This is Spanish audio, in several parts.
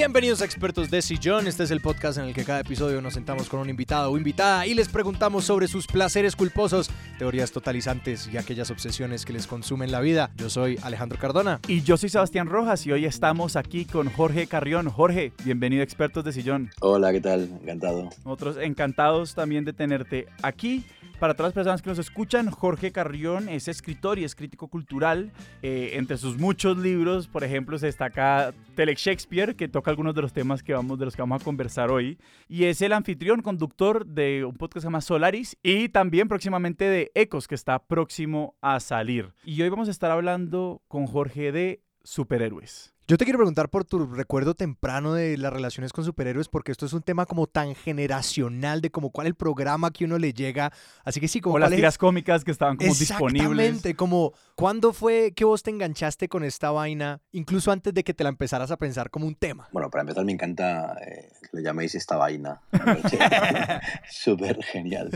Bienvenidos a Expertos de Sillón. Este es el podcast en el que cada episodio nos sentamos con un invitado o invitada y les preguntamos sobre sus placeres culposos, teorías totalizantes y aquellas obsesiones que les consumen la vida. Yo soy Alejandro Cardona. Y yo soy Sebastián Rojas y hoy estamos aquí con Jorge Carrión. Jorge, bienvenido a Expertos de Sillón. Hola, ¿qué tal? Encantado. Nosotros encantados también de tenerte aquí. Para todas las personas que nos escuchan, Jorge Carrión es escritor y es crítico cultural. Eh, entre sus muchos libros, por ejemplo, se destaca Telex Shakespeare, que toca algunos de los temas que vamos, de los que vamos a conversar hoy. Y es el anfitrión, conductor de un podcast que se llama Solaris y también próximamente de Ecos, que está próximo a salir. Y hoy vamos a estar hablando con Jorge de superhéroes. Yo te quiero preguntar por tu recuerdo temprano de las relaciones con superhéroes, porque esto es un tema como tan generacional de como cuál es el programa que uno le llega. Así que sí, como o las cuál es- tiras cómicas que estaban como disponibles. Exactamente, como cuándo fue que vos te enganchaste con esta vaina, incluso antes de que te la empezaras a pensar como un tema. Bueno, para empezar me encanta eh, que lo llaméis esta vaina. Súper genial.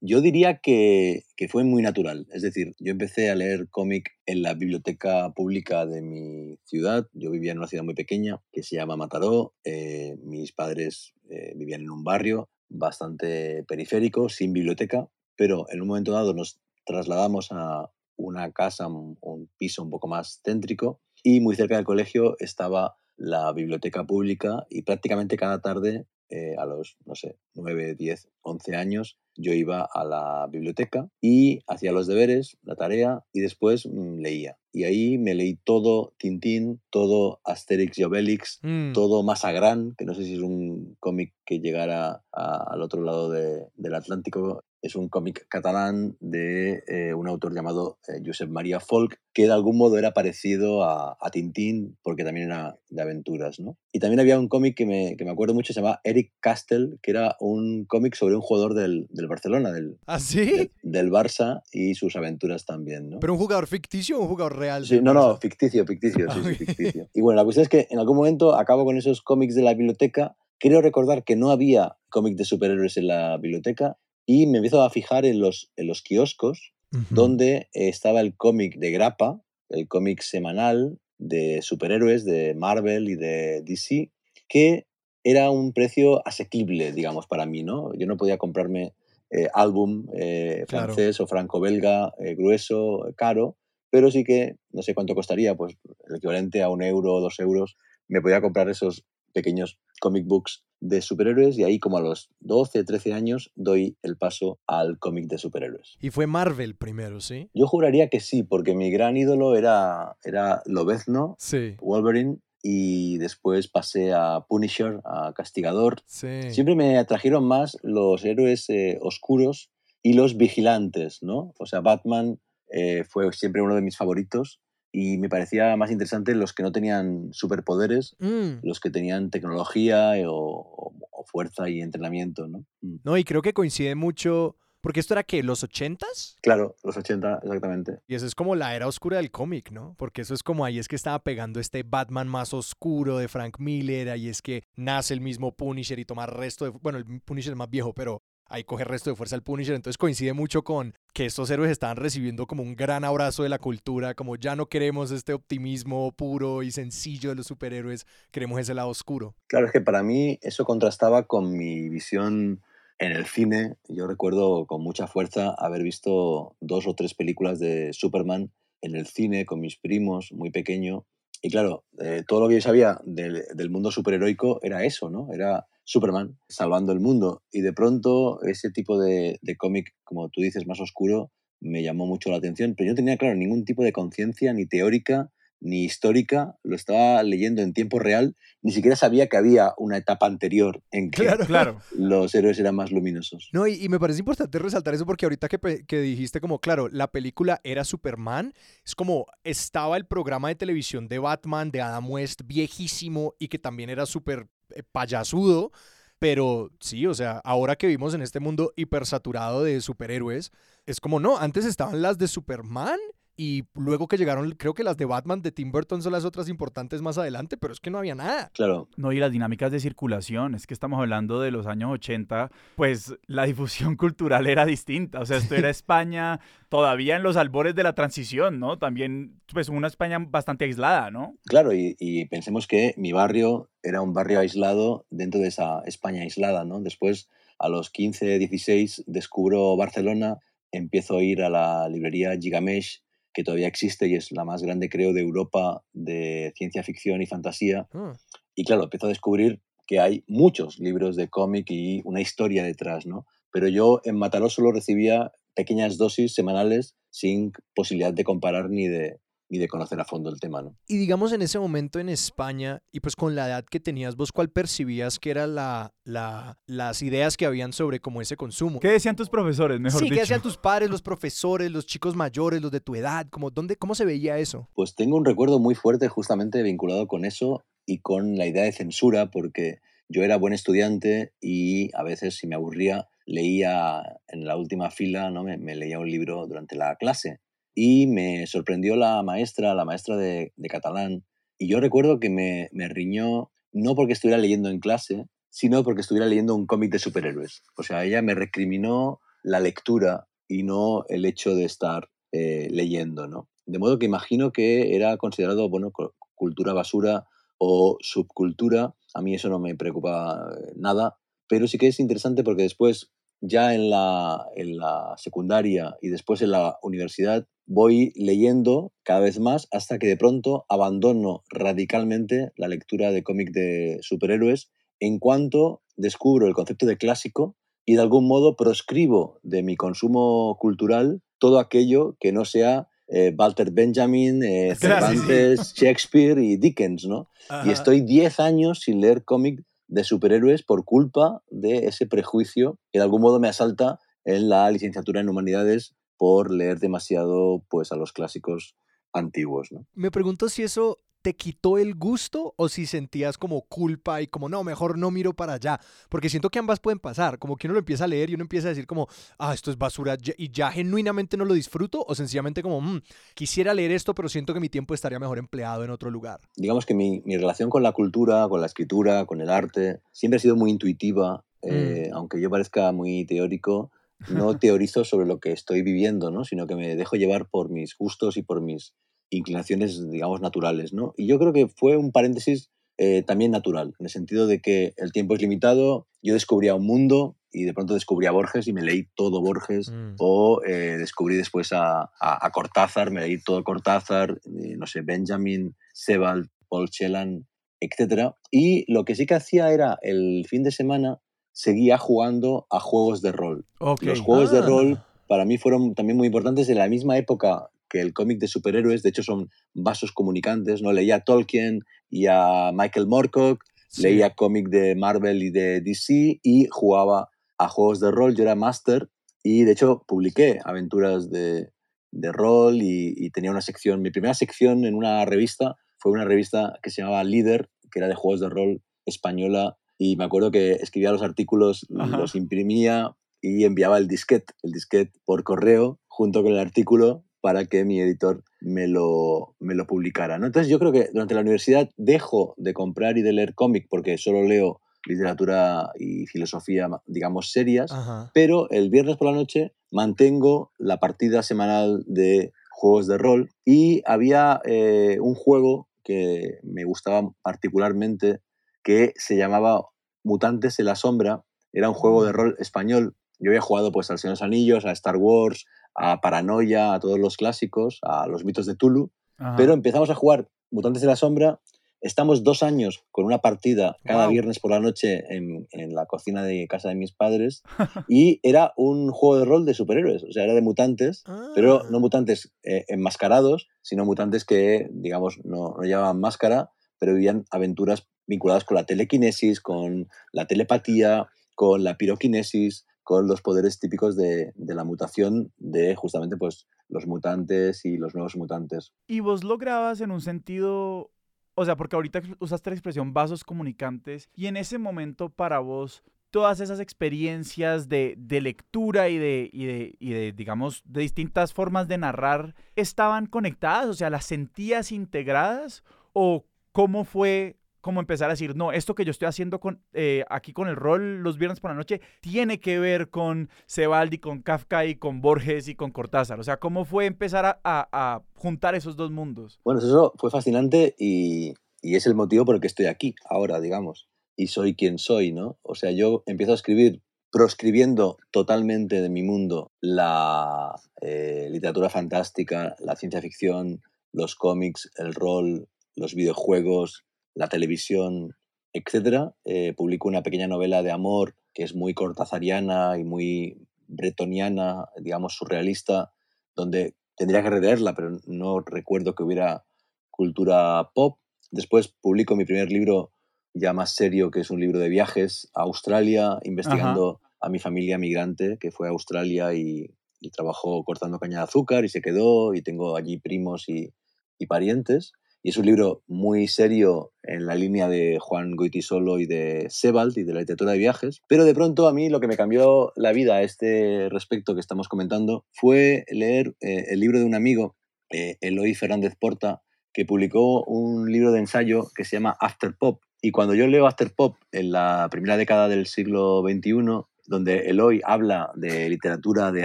Yo diría que, que fue muy natural. Es decir, yo empecé a leer cómic en la biblioteca pública de mi ciudad. Yo vivía en una ciudad muy pequeña que se llama Mataró. Eh, mis padres eh, vivían en un barrio bastante periférico, sin biblioteca, pero en un momento dado nos trasladamos a una casa, un, un piso un poco más céntrico y muy cerca del colegio estaba la biblioteca pública y prácticamente cada tarde eh, a los, no sé, 9, 10, 11 años, yo iba a la biblioteca y hacía los deberes, la tarea y después mm, leía. Y ahí me leí todo Tintín, todo Asterix y Obelix, Mm. todo Masagran, que no sé si es un cómic que llegara a- al otro lado de- del Atlántico. Es un cómic catalán de eh, un autor llamado eh, Josep María Folk, que de algún modo era parecido a, a Tintín, porque también era de aventuras. ¿no? Y también había un cómic que me, que me acuerdo mucho, se llamaba Eric Castle, que era un cómic sobre un jugador del, del Barcelona, del, ¿Ah, sí? del, del Barça y sus aventuras también. ¿no? ¿Pero un jugador ficticio o un jugador real? Sí, no, no, ficticio, ficticio, sí, Ah, sí, ficticio. Y bueno, la cuestión es que en algún momento acabo con esos cómics de la biblioteca. Quiero recordar que no había cómic de superhéroes en la biblioteca y me empiezo a fijar en los, en los kioscos donde estaba el cómic de grapa, el cómic semanal de superhéroes de Marvel y de DC, que era un precio asequible, digamos, para mí, ¿no? Yo no podía comprarme eh, álbum eh, Claro. francés o franco-belga eh, grueso, caro, pero sí que, no sé cuánto costaría, pues el equivalente a un euro o dos euros, me podía comprar esos pequeños comic books de superhéroes y ahí como a los 12, 13 años doy el paso al cómic de superhéroes. Y fue Marvel primero, ¿sí? Yo juraría que sí, porque mi gran ídolo era, era Lobezno, Sí, Wolverine, y después pasé a Punisher, a Castigador. sí. Siempre me atrajeron más los héroes eh, oscuros y los vigilantes, ¿no? O sea, Batman eh, fue siempre uno de mis favoritos y me parecía más interesante los que no tenían superpoderes, Mm. los que tenían tecnología eh, o, o- o fuerza y entrenamiento, ¿no? Mm. No, y creo que coincide mucho, porque esto era que los ochentas, Claro, los 80, exactamente. y eso es como la era oscura del cómic, ¿no? Porque eso es como ahí es que estaba pegando este Batman más oscuro de Frank Miller, ahí es que nace el mismo Punisher y toma resto de, bueno, el Punisher es más viejo, pero ahí coge resto de fuerza el Punisher, entonces coincide mucho con que estos héroes estaban recibiendo como un gran abrazo de la cultura, como ya no queremos este optimismo puro y sencillo de los superhéroes, queremos ese lado oscuro. Claro, es que para mí eso contrastaba con mi visión en el cine. Yo recuerdo con mucha fuerza haber visto dos o tres películas de Superman en el cine con mis primos, muy pequeño. Y claro, eh, todo lo que yo sabía del, del mundo superheroico era eso, ¿no? Era Superman salvando el mundo. Y de pronto ese tipo de, de cómic, como tú dices, más oscuro, me llamó mucho la atención. Pero yo no tenía, claro, ningún tipo de conciencia ni teórica ni histórica. Lo estaba leyendo en tiempo real. Ni siquiera sabía que había una etapa anterior en que Claro. Claro. los héroes eran más luminosos. No, y, y me parece importante resaltar eso porque ahorita que, que dijiste como, claro, la película era Superman, es como estaba el programa de televisión de Batman de Adam West viejísimo y que también era súper payasudo, pero sí, o sea, ahora que vivimos en este mundo hipersaturado de superhéroes, es como, no, antes estaban las de Superman y luego que llegaron, creo que las de Batman de Tim Burton son las otras importantes más adelante, pero es que no había nada. Claro. No, y las dinámicas de circulación, es que estamos hablando de los años 80, pues la difusión cultural era distinta, o sea, esto era España todavía en los albores de la transición, ¿no? También, pues una España bastante aislada, ¿no? Claro, y, y pensemos que mi barrio era un barrio aislado dentro de esa España aislada, ¿no? Después, a los 15, 16, descubro Barcelona, empiezo a ir a la librería Gigamesh, que todavía existe y es la más grande, creo, de Europa de ciencia ficción y fantasía. Ah, Y claro, empiezo a descubrir que hay muchos libros de cómic y una historia detrás, ¿no? Pero yo en Mataró solo recibía pequeñas dosis semanales sin posibilidad de comparar ni de, ni de conocer a fondo el tema, ¿no? Y digamos en ese momento en España, y pues con la edad que tenías vos, ¿cuál percibías que eran la, la, las ideas que habían sobre como ese consumo? ¿Qué decían tus profesores, mejor sí, dicho? ¿qué hacían tus padres, los profesores, los chicos mayores, los de tu edad? Como, ¿dónde, ¿Cómo se veía eso? Pues tengo un recuerdo muy fuerte justamente vinculado con eso y con la idea de censura, porque yo era buen estudiante y a veces si me aburría leía en la última fila, ¿no? me, me leía un libro durante la clase y me sorprendió la maestra, la maestra de, catalán, y yo recuerdo que me, riñó no porque estuviera leyendo en clase, sino porque estuviera leyendo un cómic de superhéroes. O sea, ella me recriminó la lectura y no el hecho de estar eh, leyendo, ¿no? De modo que imagino que era considerado, bueno, cu- cultura basura o subcultura. A mí eso no me preocupa eh, nada, pero sí que es interesante porque después, ya en la, en la secundaria y después en la universidad, voy leyendo cada vez más hasta que de pronto abandono radicalmente la lectura de cómic de superhéroes en cuanto descubro el concepto de clásico y de algún modo proscribo de mi consumo cultural todo aquello que no sea eh, Walter Benjamin, eh, sí. Cervantes, Shakespeare y Dickens, ¿no? Y estoy 10 años sin leer cómic de superhéroes por culpa de ese prejuicio que de algún modo me asalta en la licenciatura en humanidades por leer demasiado pues a los clásicos antiguos, ¿no? Me pregunto si eso te quitó el gusto o si sentías como culpa y como, no, mejor no miro para allá. Porque siento que ambas pueden pasar. Como que uno lo empieza a leer y uno empieza a decir como, ah, esto es basura y ya genuinamente no lo disfruto o sencillamente como, "Mm, quisiera leer esto, pero siento que mi tiempo estaría mejor empleado en otro lugar. Digamos que mi, mi relación con la cultura, con la escritura, con el arte, siempre ha sido muy intuitiva, eh, aunque yo parezca muy teórico, no teorizo sobre lo que estoy viviendo, ¿no? sino que me dejo llevar por mis gustos y por mis inclinaciones, digamos, naturales. ¿no? Y yo creo que fue un paréntesis eh, también natural, en el sentido de que el tiempo es limitado, yo descubría un mundo y de pronto descubrí a Borges y me leí todo Borges, Mm. o eh, descubrí después a, a- a Cortázar, me leí todo Cortázar, eh, no sé, Benjamin, Sebald, Paul Celan, etc. Y lo que sí que hacía era el fin de semana seguía jugando a juegos de rol. Los juegos de Ah. rol para mí fueron también muy importantes en la misma época que el cómic de superhéroes, de hecho son vasos comunicantes, ¿no? Leía a Tolkien y a Michael Moorcock, Sí. leía cómic de Marvel y de DC y jugaba a juegos de rol, yo era máster y de hecho publiqué aventuras de, de rol y, y tenía una sección, mi primera sección en una revista fue una revista que se llamaba Líder, que era de juegos de rol española y me acuerdo que escribía los artículos, Ajá. los imprimía y enviaba el disquete, el disquete por correo junto con el artículo para que mi editor me lo, me lo publicara. ¿no? Entonces yo creo que durante la universidad dejo de comprar y de leer cómic porque solo leo literatura y filosofía, digamos, serias, Ajá. pero el viernes por la noche mantengo la partida semanal de juegos de rol y había eh, un juego que me gustaba particularmente que se llamaba Mutantes en la Sombra. Era un juego de rol español. Yo había jugado pues al Señor de los Anillos, a Star Wars, a Paranoia, a todos los clásicos, a los mitos de Tulu, Ajá. pero empezamos a jugar Mutantes de la Sombra. Estamos dos años con una partida cada Guau. viernes por la noche en, en la cocina de casa de mis padres y era un juego de rol de superhéroes, o sea, era de mutantes, pero Ah. no mutantes eh, enmascarados, sino mutantes que, digamos, no, no llevaban máscara, pero vivían aventuras vinculadas con la telequinesis, con la telepatía, con la piroquinesis, con los poderes típicos de, de la mutación de justamente pues, los mutantes y los nuevos mutantes. Y vos lo grabas en un sentido, o sea, porque ahorita usaste la expresión vasos comunicantes y en ese momento para vos todas esas experiencias de, lectura y de, y de, y de, digamos, de distintas formas de narrar estaban conectadas? O sea, ¿las sentías integradas? ¿O cómo fue como empezar a decir, no, esto que yo estoy haciendo eh, aquí con el rol los viernes por la noche tiene que ver con Sebaldi, con Kafka y con Borges y con Cortázar. O sea, ¿cómo fue empezar a, juntar esos dos mundos? Bueno, eso fue fascinante y, y, es el motivo por el que estoy aquí ahora, digamos, y soy quien soy, ¿no? O sea, yo empiezo a escribir proscribiendo totalmente de mi mundo la eh, literatura fantástica, la ciencia ficción, los cómics, el rol, los videojuegos, la televisión, etcétera. Eh, publico una pequeña novela de amor que es muy cortazariana y muy bretoniana, digamos surrealista, donde tendría que releerla, pero no recuerdo que hubiera cultura pop. Después publico mi primer libro ya más serio, que es un libro de viajes a Australia, investigando a mi familia migrante que fue a Australia y, trabajó cortando caña de azúcar y se quedó y tengo allí primos y, y parientes. Y es un libro muy serio en la línea de Juan Goitisolo y de Sebald y de la literatura de viajes. Pero de pronto a mí lo que me cambió la vida a este respecto que estamos comentando fue leer eh, el libro de un amigo, eh, Eloy Fernández Porta, que publicó un libro de ensayo que se llama After Pop. Y cuando yo leo After Pop en la primera década del siglo XXI, donde Eloy habla de literatura, de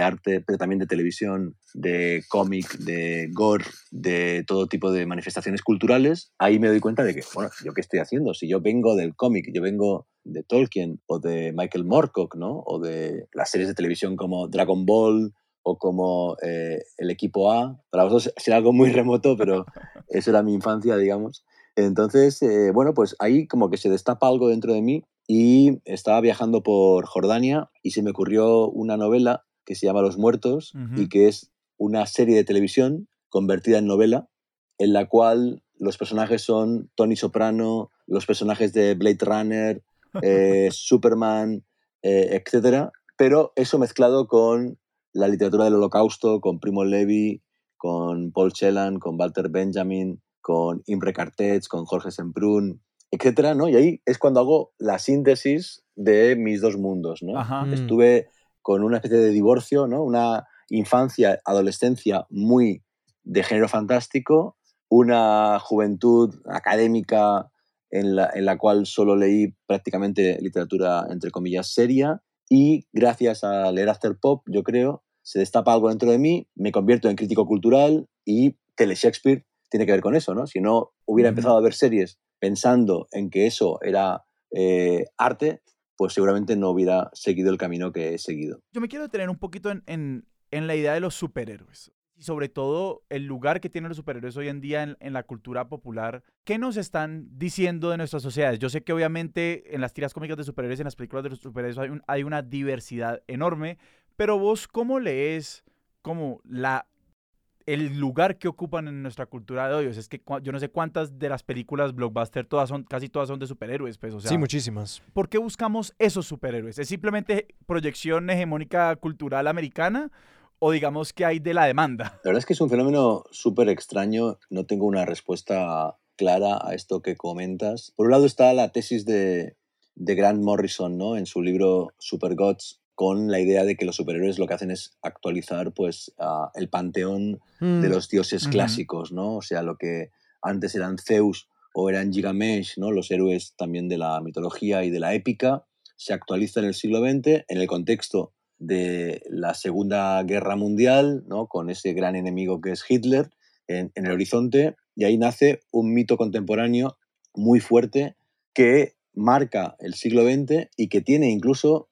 arte, pero también de televisión, de cómic, de gore, de todo tipo de manifestaciones culturales, ahí me doy cuenta de que, bueno, ¿yo qué estoy haciendo? Si yo vengo del cómic, yo vengo de Tolkien o de Michael Moorcock, ¿no? O de las series de televisión como Dragon Ball o como eh, El Equipo A. Para vosotros será algo muy remoto, pero eso era mi infancia, digamos. Entonces, eh, bueno, pues ahí como que se destapa algo dentro de mí y estaba viajando por Jordania y se me ocurrió una novela que se llama Los Muertos y que es una serie de televisión convertida en novela en la cual los personajes son Tony Soprano, los personajes de Blade Runner, eh, Superman, eh, etc. Pero eso mezclado con la literatura del holocausto, con Primo Levi, con Paul Celan, con Walter Benjamin, con Imre Cartets, con Jorge Semprún, etcétera, ¿no? Y ahí es cuando hago la síntesis de mis dos mundos, ¿no? Mm. Estuve con una especie de divorcio, ¿no? Una infancia, adolescencia muy de género fantástico, una juventud académica en la, en la cual solo leí prácticamente literatura, entre comillas, seria, y gracias a leer After Pop, yo creo, se destapa algo dentro de mí, me convierto en crítico cultural y Tele Shakespeare tiene que ver con eso, ¿no? Si no hubiera empezado a ver series pensando en que eso era eh, arte, pues seguramente no hubiera seguido el camino que he seguido. Yo me quiero detener un poquito en, la idea de los superhéroes y sobre todo el lugar que tienen los superhéroes hoy en día en, la cultura popular. ¿Qué nos están diciendo de nuestras sociedades? Yo sé que obviamente en las tiras cómicas de superhéroes en las películas de los superhéroes hay, hay una diversidad enorme, pero vos cómo lees como la el lugar que ocupan en nuestra cultura de hoy. es que yo no sé cuántas de las películas blockbuster, todas son, casi todas son de superhéroes, pues, o sea, Sí, muchísimas. ¿Por qué buscamos esos superhéroes? ¿Es simplemente proyección hegemónica cultural americana? ¿O digamos que hay de la demanda? La verdad es que es un fenómeno súper extraño. No tengo una respuesta clara a esto que comentas. Por un lado está la tesis de, de Grant Morrison, ¿no? En su libro Super Gods, con la idea de que los superhéroes lo que hacen es actualizar pues el panteón de mm. los dioses clásicos, ¿no? O sea, lo que antes eran Zeus o eran Gigamesh, ¿no? Los héroes también de la mitología y de la épica, se actualiza en el siglo XX en el contexto de la Segunda Guerra Mundial, ¿no? Con ese gran enemigo que es Hitler en, en el horizonte, y ahí nace un mito contemporáneo muy fuerte que marca el siglo XX y que tiene incluso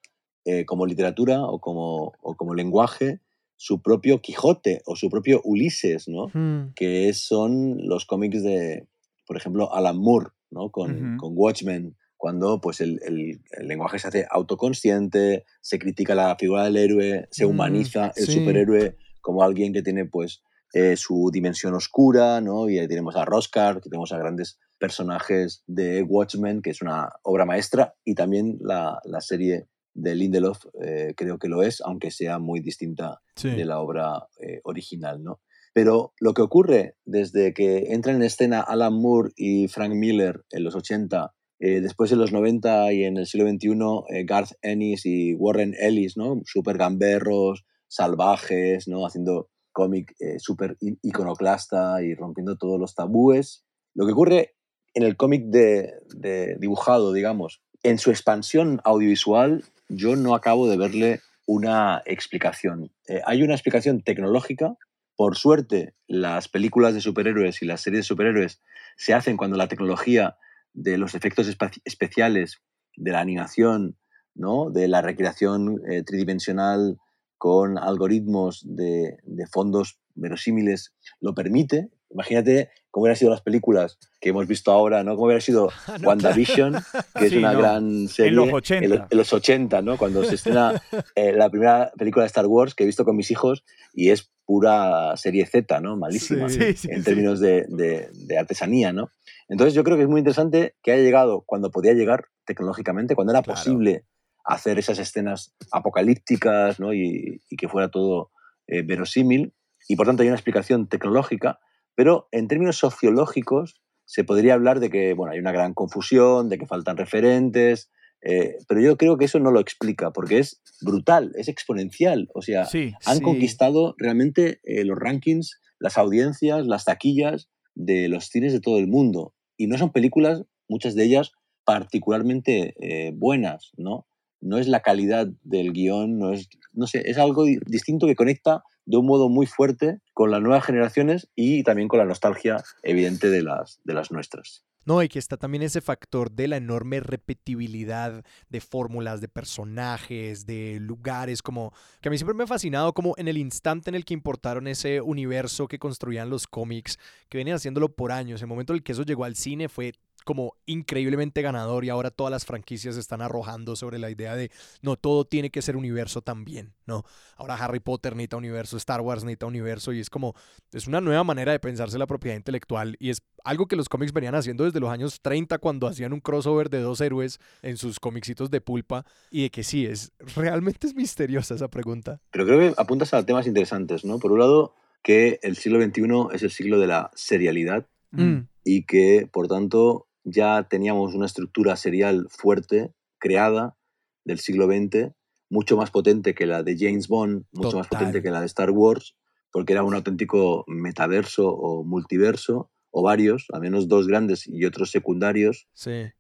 eh, como literatura o como, o como lenguaje su propio Quijote o su propio Ulises, ¿no? Hmm. Que son los cómics de, por ejemplo, Alan Moore, ¿no? Con, con Watchmen, cuando pues el, el, lenguaje se hace autoconsciente, se critica la figura del héroe, se mm, humaniza el superhéroe como alguien que tiene pues eh, su dimensión oscura, ¿no? Y ahí tenemos a Roscar, que tenemos a grandes personajes de Watchmen, que es una obra maestra, y también la, la serie de Lindelof eh, creo que lo es, aunque sea muy distinta de la obra eh, original, ¿no? Pero lo que ocurre desde que entran en escena Alan Moore y Frank Miller en los 80 Eh, después en los 90 y en el siglo XXI, Garth Ennis y Warren Ellis, ¿no? Súper gamberros, salvajes, ¿no? Haciendo cómic súper iconoclasta y rompiendo todos los tabúes. Lo que ocurre en el cómic de, de dibujado, digamos, en su expansión audiovisual, yo no acabo de verle una explicación. Eh, hay una explicación tecnológica. Por suerte, las películas de superhéroes y las series de superhéroes se hacen cuando la tecnología de los efectos especiales, de la animación, ¿no? de la recreación eh, tridimensional con algoritmos de, de fondos verosímiles lo permite. Imagínate cómo hubieran sido las películas que hemos visto ahora, ¿no? Cómo hubiera sido WandaVision, que es una gran serie. En los 80. En, los 80, ¿no? Cuando se estrena eh, la primera película de Star Wars que he visto con mis hijos y es pura serie Z, ¿no? Malísima en términos de, de, artesanía, ¿no? Entonces yo creo que es muy interesante que haya llegado cuando podía llegar tecnológicamente, cuando era posible hacer esas escenas apocalípticas, ¿no? Y, y que fuera todo eh, verosímil. Y por tanto hay una explicación tecnológica pero en términos sociológicos se podría hablar de que bueno, hay una gran confusión, de que faltan referentes, eh, pero yo creo que eso no lo explica, porque es brutal, es exponencial. O sea, han conquistado realmente eh, los rankings, las audiencias, las taquillas de los cines de todo el mundo. Y no son películas, muchas de ellas, particularmente eh, buenas, ¿no? No es la calidad del guion, no es, no sé, es algo distinto que conecta de un modo muy fuerte con las nuevas generaciones y también con la nostalgia evidente de las, de las nuestras. No, y que está también ese factor de la enorme repetibilidad de fórmulas, de personajes, de lugares, como que a mí siempre me ha fascinado como en el instante en el que importaron ese universo que construían los cómics, que venían haciéndolo por años, el momento en el que eso llegó al cine fue como increíblemente ganador y ahora todas las franquicias están arrojando sobre la idea de no todo tiene que ser universo también, ¿no? Ahora Harry Potter necesita universo, Star Wars necesita universo y es como es una nueva manera de pensarse la propiedad intelectual y es algo que los cómics venían haciendo desde los años 30 cuando hacían un crossover de dos héroes en sus cómicsitos de pulpa y de que sí es realmente es misteriosa esa pregunta. Pero creo que apuntas a temas interesantes, ¿no? Por un lado que el siglo XXI es el siglo de la serialidad mm. y que por tanto ya teníamos una estructura serial fuerte, creada, del siglo XX, mucho más potente que la de James Bond, mucho más potente que la de Star Wars, porque era un auténtico metaverso o multiverso, o varios, al menos dos grandes y otros secundarios,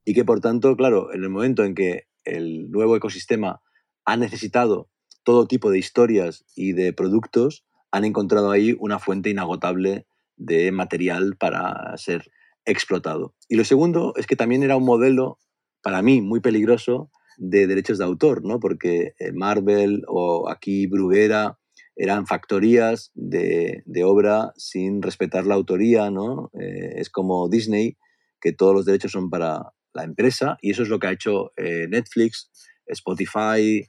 y que por tanto, claro, en el momento en que el nuevo ecosistema ha necesitado todo tipo de historias y de productos, han encontrado ahí una fuente inagotable de material para ser explotado. Y lo segundo es que también era un modelo, para mí, muy peligroso de derechos de autor, ¿no? porque eh, Marvel o aquí Bruguera eran factorías de, obra sin respetar la autoría, ¿no? Eh, es como Disney, que todos los derechos son para la empresa, y eso es lo que ha hecho eh, Netflix, Spotify,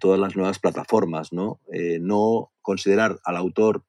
todas las nuevas plataformas, ¿no? no considerar al autor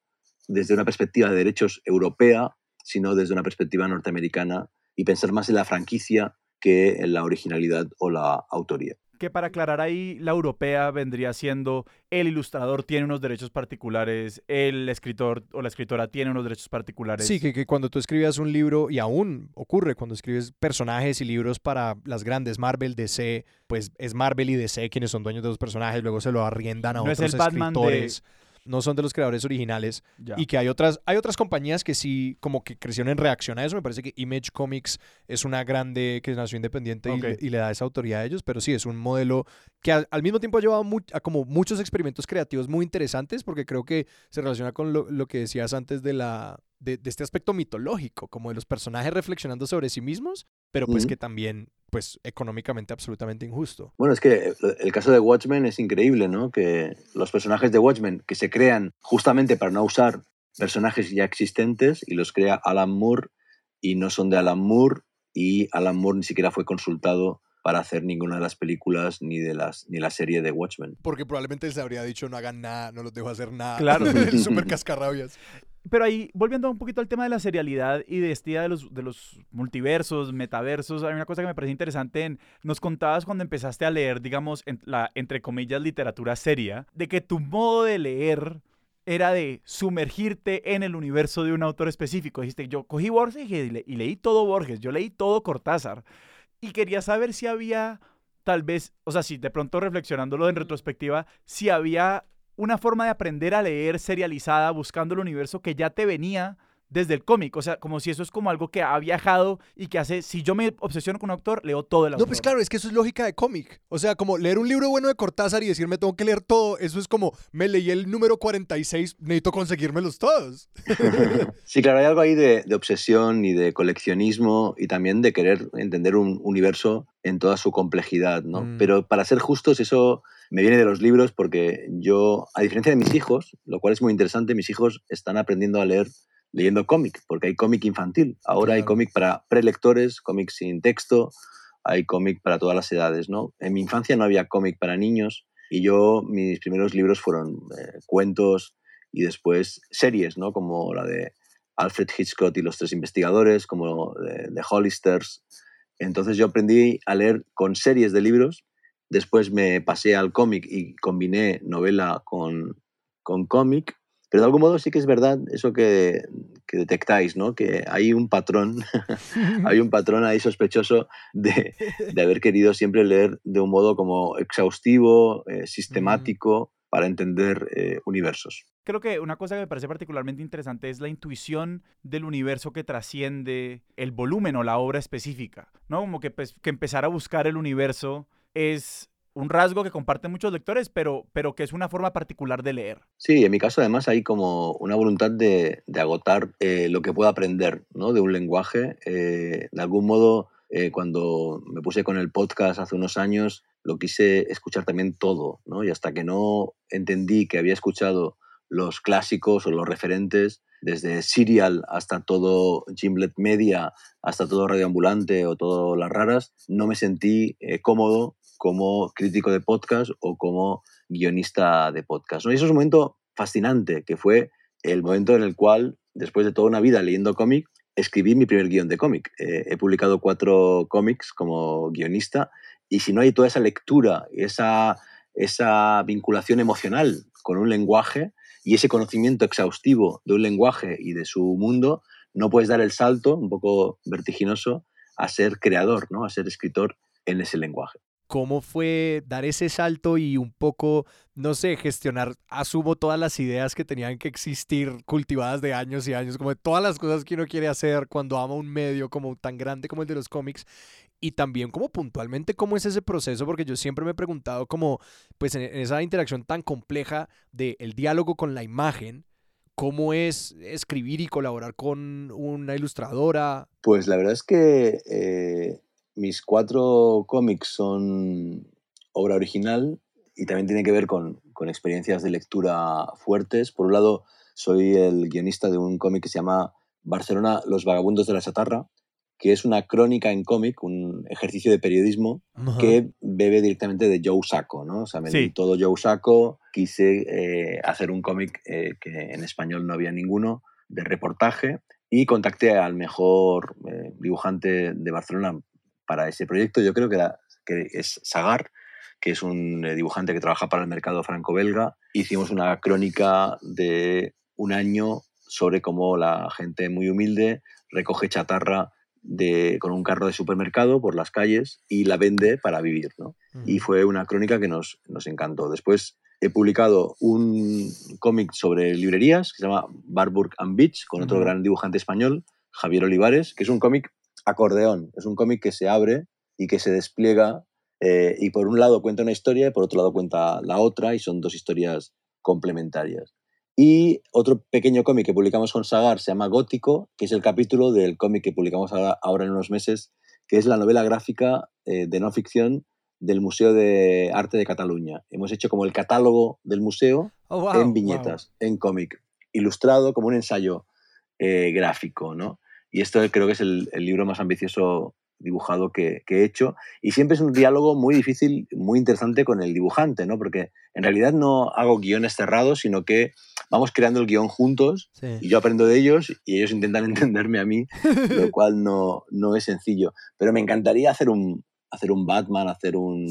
desde una perspectiva de derechos europea, sino desde una perspectiva norteamericana y pensar más en la franquicia que en la originalidad o la autoría. Que para aclarar ahí, la europea vendría siendo el ilustrador tiene unos derechos particulares, el escritor o la escritora tiene unos derechos particulares. Sí, que, que cuando tú escribías un libro, y aún ocurre cuando escribes personajes y libros para las grandes Marvel, DC, pues es Marvel y DC quienes son dueños de los personajes, luego se lo arriendan a otros es el Batman escritores no son de los creadores originales y que hay otras, hay otras compañías que sí como que crecieron en reacción a eso. Me parece que Image Comics es una grande que nació independiente y, le da esa autoridad a ellos, pero sí es un modelo que al, mismo tiempo ha llevado a como muchos experimentos creativos muy interesantes porque creo que se relaciona con lo, lo que decías antes de la de, este aspecto mitológico, como de los personajes reflexionando sobre sí mismos, pero pues que también, pues económicamente absolutamente injusto. Bueno, es que el caso de Watchmen es increíble, ¿no? Que los personajes de Watchmen que se crean justamente para no usar personajes ya existentes y los crea Alan Moore y no son de Alan Moore y Alan Moore ni siquiera fue consultado para hacer ninguna de las películas ni de las ni la serie de Watchmen. Porque probablemente se habría dicho no hagan nada, no los dejo hacer nada. Claro. Súper cascarrabias. Pero ahí, volviendo un poquito al tema de la serialidad y de este de los, de los multiversos, metaversos, hay una cosa que me parece interesante. En, nos contabas cuando empezaste a leer, digamos, en la, entre comillas, literatura seria, de que tu modo de leer era de sumergirte en el universo de un autor específico. Dijiste, yo cogí Borges y, leí todo Borges, yo leí todo Cortázar. Y quería saber si había, tal vez, o sea, si de pronto reflexionándolo en retrospectiva, si había una forma de aprender a leer serializada buscando el universo que ya te venía desde el cómic. O sea, como si eso es como algo que ha viajado y que hace. Si yo me obsesiono con un autor, leo todo el autor. No, pues claro, es que eso es lógica de cómic. O sea, como leer un libro bueno de Cortázar y decirme tengo que leer todo, eso es como me leí el número 46, necesito conseguírmelos todos. sí, claro, hay algo ahí de, obsesión y de coleccionismo y también de querer entender un universo en toda su complejidad, ¿no? Mm. Pero para ser justos, eso me viene de los libros porque yo, a diferencia de mis hijos, lo cual es muy interesante, mis hijos están aprendiendo a leer leyendo cómic, porque hay cómic infantil. Ahora hay cómic para prelectores, cómic sin texto, hay cómic para todas las edades, ¿no? En mi infancia no había cómic para niños y yo, mis primeros libros fueron eh, cuentos y después series, ¿no? Como la de Alfred Hitchcock y los tres investigadores, como de, de Hollisters. Entonces yo aprendí a leer con series de libros, después me pasé al cómic y combiné novela con, con cómic pero de algún modo sí que es verdad eso que, detectáis, ¿no? Que hay un patrón, hay un patrón ahí sospechoso de, haber querido siempre leer de un modo como exhaustivo, eh, sistemático, para entender eh, universos. Creo que una cosa que me parece particularmente interesante es la intuición del universo que trasciende el volumen o la obra específica, ¿no? Como que, pues, que empezar a buscar el universo es un rasgo que comparten muchos lectores, pero, pero que es una forma particular de leer. Sí, en mi caso además hay como una voluntad de, agotar eh, lo que puedo aprender ¿no? de un lenguaje. Eh, de algún modo, eh, cuando me puse con el podcast hace unos años, lo quise escuchar también todo, ¿no? y hasta que no entendí que había escuchado los clásicos o los referentes, desde Serial hasta todo Gimlet Media, hasta todo Radioambulante o todo Las Raras, no me sentí cómodo como crítico de podcast o como guionista de podcast. ¿no? Y eso es un momento fascinante, que fue el momento en el cual, después de toda una vida leyendo cómic, escribí mi primer guion de cómic. Eh, he publicado cuatro cómics como guionista y si no hay toda esa lectura, esa, esa vinculación emocional con un lenguaje y ese conocimiento exhaustivo de un lenguaje y de su mundo, no puedes dar el salto, un poco vertiginoso, a ser creador, ¿no? a ser escritor en ese lenguaje cómo fue dar ese salto y un poco, no sé, gestionar, asumo todas las ideas que tenían que existir cultivadas de años y años, como de todas las cosas que uno quiere hacer cuando ama un medio como tan grande como el de los cómics y también como puntualmente cómo es ese proceso, porque yo siempre me he preguntado como, pues en esa interacción tan compleja del el diálogo con la imagen, ¿cómo es escribir y colaborar con una ilustradora? Pues la verdad es que eh, mis cuatro cómics son obra original y también tienen que ver con, experiencias de lectura fuertes. Por un lado, soy el guionista de un cómic que se llama Barcelona, Los Vagabundos de la Chatarra, que es una crónica en cómic, un ejercicio de periodismo que bebe directamente de Joe Sacco, ¿no? O sea, me di todo Joe Sacco, quise eh, hacer un cómic eh, que en español no había ninguno, de reportaje, y contacté al mejor eh, dibujante de Barcelona, para ese proyecto. Yo creo que, que es Sagar, que es un eh, dibujante que trabaja para el mercado franco-belga. Hicimos una crónica de un año sobre cómo la gente muy humilde recoge chatarra de, con un carro de supermercado por las calles y la vende para vivir. ¿no? Y fue una crónica que nos, nos encantó. Después he publicado un cómic sobre librerías que se llama Barburg and Beach, con otro gran dibujante español, Javier Olivares, que es un cómic acordeón. Es un cómic que se abre y que se despliega eh, y por un lado cuenta una historia y por otro lado cuenta la otra y son dos historias complementarias. Y otro pequeño cómic que publicamos con Sagar se llama Gótico, que es el capítulo del cómic que publicamos ahora, en unos meses, que es la novela gráfica eh, de no ficción del Museo de Arte de Cataluña. Hemos hecho como el catálogo del museo oh, en viñetas, en cómic, ilustrado como un ensayo eh, gráfico, ¿no? Y esto creo que es el, libro más ambicioso dibujado que, he hecho. Y siempre es un diálogo muy difícil, muy interesante con el dibujante, ¿no? Porque en realidad no hago guiones cerrados, sino que vamos creando el guion juntos y yo aprendo de ellos y ellos intentan entenderme a mí, lo cual no, no es sencillo. Pero me encantaría hacer un, hacer un Batman, hacer un,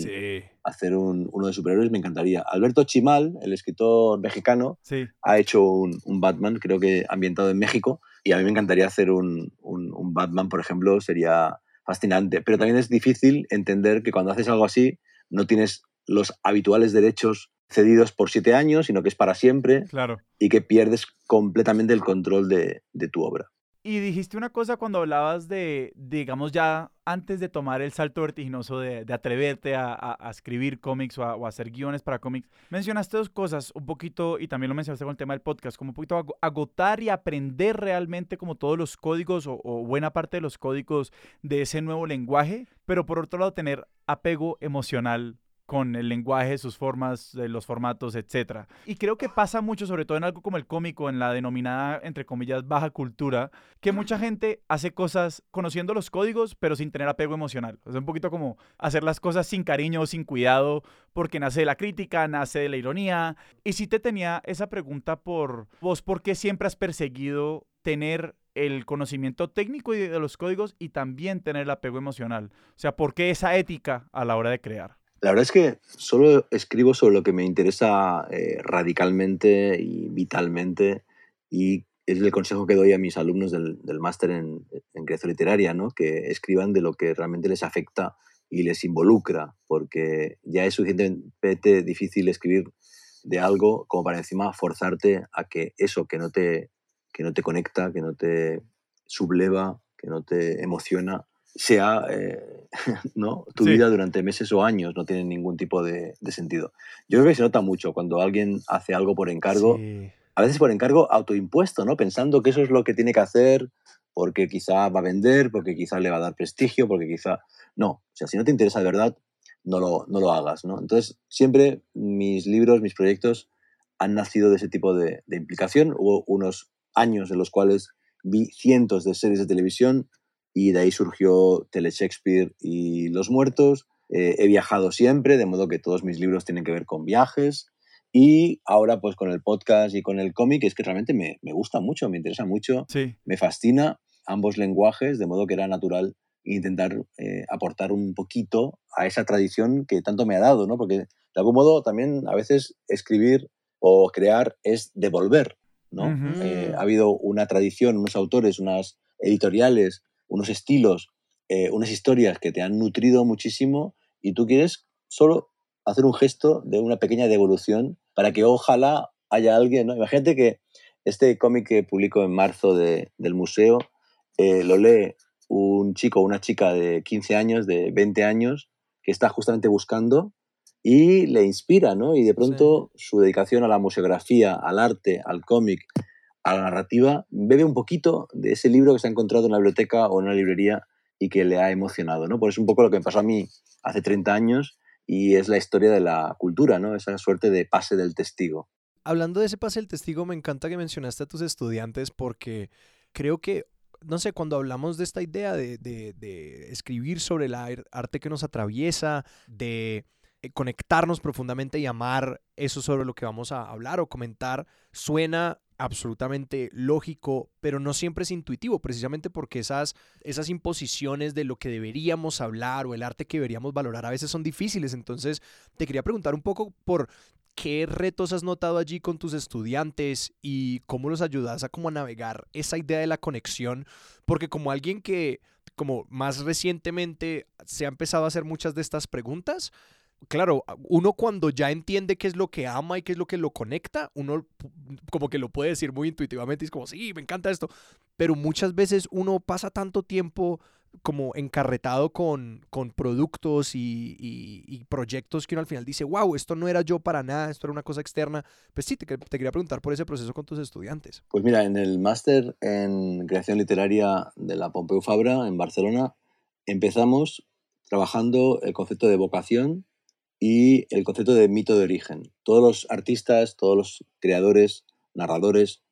hacer un, uno de superhéroes, me encantaría. Alberto Chimal, el escritor mexicano, ha hecho un, un Batman, creo que ambientado en México, y a mí me encantaría hacer un, un, Batman, por ejemplo, sería fascinante. Pero también es difícil entender que cuando haces algo así no tienes los habituales derechos cedidos por siete años, sino que es para siempre Claro. y que pierdes completamente el control de, de tu obra. Y dijiste una cosa cuando hablabas de, digamos, ya antes de tomar el salto vertiginoso de, atreverte a, escribir cómics o a, hacer guiones para cómics, mencionaste dos cosas un poquito, y también lo mencionaste con el tema del podcast, como un poquito ago- agotar y aprender realmente como todos los códigos o buena parte de los códigos de ese nuevo lenguaje, pero por otro lado tener apego emocional con el lenguaje, sus formas, eh, los formatos, etc. Y creo que pasa mucho, sobre todo en algo como el cómico, en la denominada, entre comillas, baja cultura, que mucha gente hace cosas conociendo los códigos, pero sin tener apego emocional. Sea, un poquito como hacer las cosas sin cariño o sin cuidado, porque nace de la crítica, nace de la ironía. Y sí te tenía esa pregunta por vos, ¿por qué siempre has perseguido tener el conocimiento técnico y de los códigos y también tener el apego emocional? O sea, ¿por qué esa ética a la hora de crear? La verdad es que solo escribo sobre lo que me interesa eh, radicalmente y vitalmente y es el consejo que doy a mis alumnos del, del máster en, en creación literaria, ¿no? que escriban de lo que realmente les afecta y les involucra, porque ya es suficientemente difícil escribir de algo como para encima forzarte a que eso que no te, que no te conecta, que no te subleva, que no te emociona, sea eh, ¿no? tu Sí. vida durante meses o años, no tiene ningún tipo de, de sentido. Yo creo que se nota mucho cuando alguien hace algo por encargo, Sí. a veces por encargo autoimpuesto, ¿no? pensando que eso es lo que tiene que hacer porque quizá va a vender, porque quizá le va a dar prestigio, porque quizá... No, o sea, si no te interesa de verdad, no lo, no lo hagas. ¿no? Entonces, siempre mis libros, mis proyectos han nacido de ese tipo de, de implicación. Hubo unos años en los cuales vi cientos de series de televisión y de ahí surgió Tele Shakespeare y Los Muertos. Eh, he viajado siempre, de modo que todos mis libros tienen que ver con viajes. Y ahora, pues con el podcast y con el cómic, es que realmente me, me gusta mucho, me interesa mucho, Sí. me fascina ambos lenguajes, de modo que era natural intentar eh, aportar un poquito a esa tradición que tanto me ha dado, ¿no? Porque de algún modo también a veces escribir o crear es devolver, ¿no? Ujú. Eh, ha habido una tradición, unos autores, unas editoriales, unos estilos, eh, unas historias que te han nutrido muchísimo y tú quieres solo hacer un gesto de una pequeña devolución para que ojalá haya alguien, ¿no? Imagínate que este cómic que publico en marzo de- del museo eh, lo lee un chico o una chica de 15 años, de 20 años, que está justamente buscando y le inspira, ¿no? Y de pronto su dedicación a la museografía, al arte, al cómic, a la narrativa, bebe un poquito de ese libro que se ha encontrado en la biblioteca o en una librería y que le ha emocionado, ¿no? Pues es un poco lo que me pasó a mí hace 30 años y es la historia de la cultura, ¿no? Esa suerte de pase del testigo. Hablando de ese pase del testigo, me encanta que mencionaste a tus estudiantes porque creo que, no sé, cuando hablamos de esta idea de, de- de escribir sobre el ar- arte que nos atraviesa, de eh, conectarnos profundamente y amar eso sobre lo que vamos a hablar o comentar, suena absolutamente lógico, pero no siempre es intuitivo, precisamente porque esas, esas imposiciones de lo que deberíamos hablar o el arte que deberíamos valorar a veces son difíciles. Entonces, te quería preguntar un poco por ¿Qué retos has notado allí con tus estudiantes y cómo los ayudas a como navegar esa idea de la conexión? Porque como alguien que como más recientemente se ha empezado a hacer muchas de estas preguntas, claro, uno cuando ya entiende qué es lo que ama y qué es lo que lo conecta, uno como que lo puede decir muy intuitivamente y es como, sí, me encanta esto, pero muchas veces uno pasa tanto tiempo como encarretado con, con productos y, y- proyectos que uno al final dice, wow, esto no era yo para nada, esto era una cosa externa. Pues sí, te, te quería preguntar por ese proceso con tus estudiantes. Pues mira, en el máster en creación literaria de la Pompeu Fabra en Barcelona empezamos trabajando el concepto de vocación y el concepto de mito de origen. Todos los artistas, todos los creadores, narradores,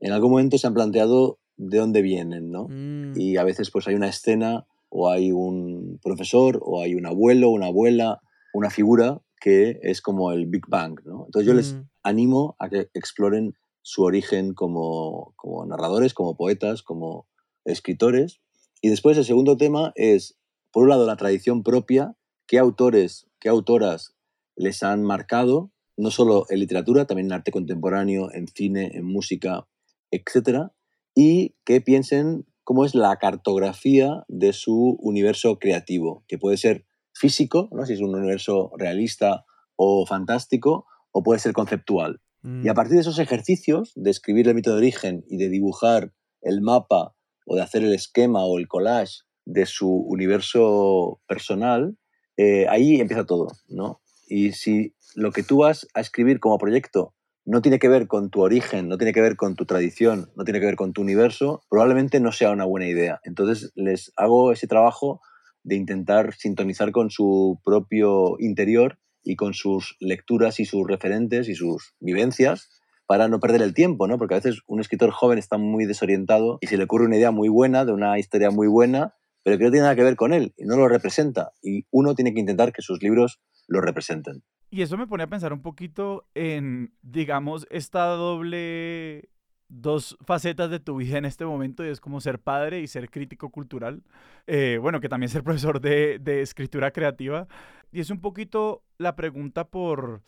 en algún momento se han planteado de dónde vienen, ¿no? Mm, Y a veces pues hay una escena o hay un profesor o hay un abuelo, una abuela, una figura que es como el Big Bang, ¿no? Entonces yo les mm, animo a que exploren su origen como, como narradores, como poetas, como escritores. Y después el segundo tema es, por un lado, la tradición propia, qué autores, qué autoras les han marcado, no solo en literatura, también en arte contemporáneo, en cine, en música, etcétera, y que piensen cómo es la cartografía de su universo creativo, que puede ser físico, ¿no? si es un universo realista o fantástico, o puede ser conceptual. Y a mm. partir de esos ejercicios de escribir el mito de origen y de dibujar el mapa o de hacer el esquema o el collage de su universo personal, eh, ahí empieza todo, ¿no? Y si lo que tú vas a escribir como proyecto no tiene que ver con tu origen, no tiene que ver con tu tradición, no tiene que ver con tu universo, probablemente no sea una buena idea. Entonces les hago ese trabajo de intentar sintonizar con su propio interior y con sus lecturas y sus referentes y sus vivencias para no perder el tiempo, ¿no? Porque a veces un escritor joven está muy desorientado y se le ocurre una idea muy buena, de una historia muy buena, pero que no tiene nada que ver con él y no lo representa. Y uno tiene que intentar que sus libros lo representen. Y eso me pone a pensar un poquito en, digamos, esta doble dos facetas de tu vida en este momento y es como ser padre y ser crítico cultural. Eh, bueno, que también ser profesor de, de, escritura creativa. Y es un poquito la pregunta por,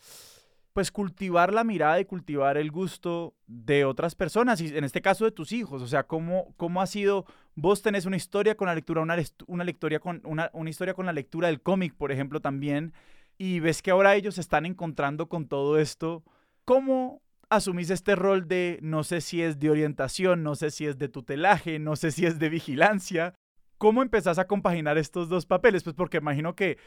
pues, cultivar la mirada y cultivar el gusto de otras personas, y en este caso de tus hijos. O sea, ¿cómo, cómo ha sido, vos tenés una historia con la lectura, una, una, lectura con, una, una historia con la lectura del cómic, por ejemplo, también, y ves que ahora ellos se están encontrando con todo esto. ¿Cómo asumís este rol de no sé si es de orientación, no sé si es de tutelaje, no sé si es de vigilancia? ¿Cómo empezás a compaginar estos dos papeles? Pues porque imagino que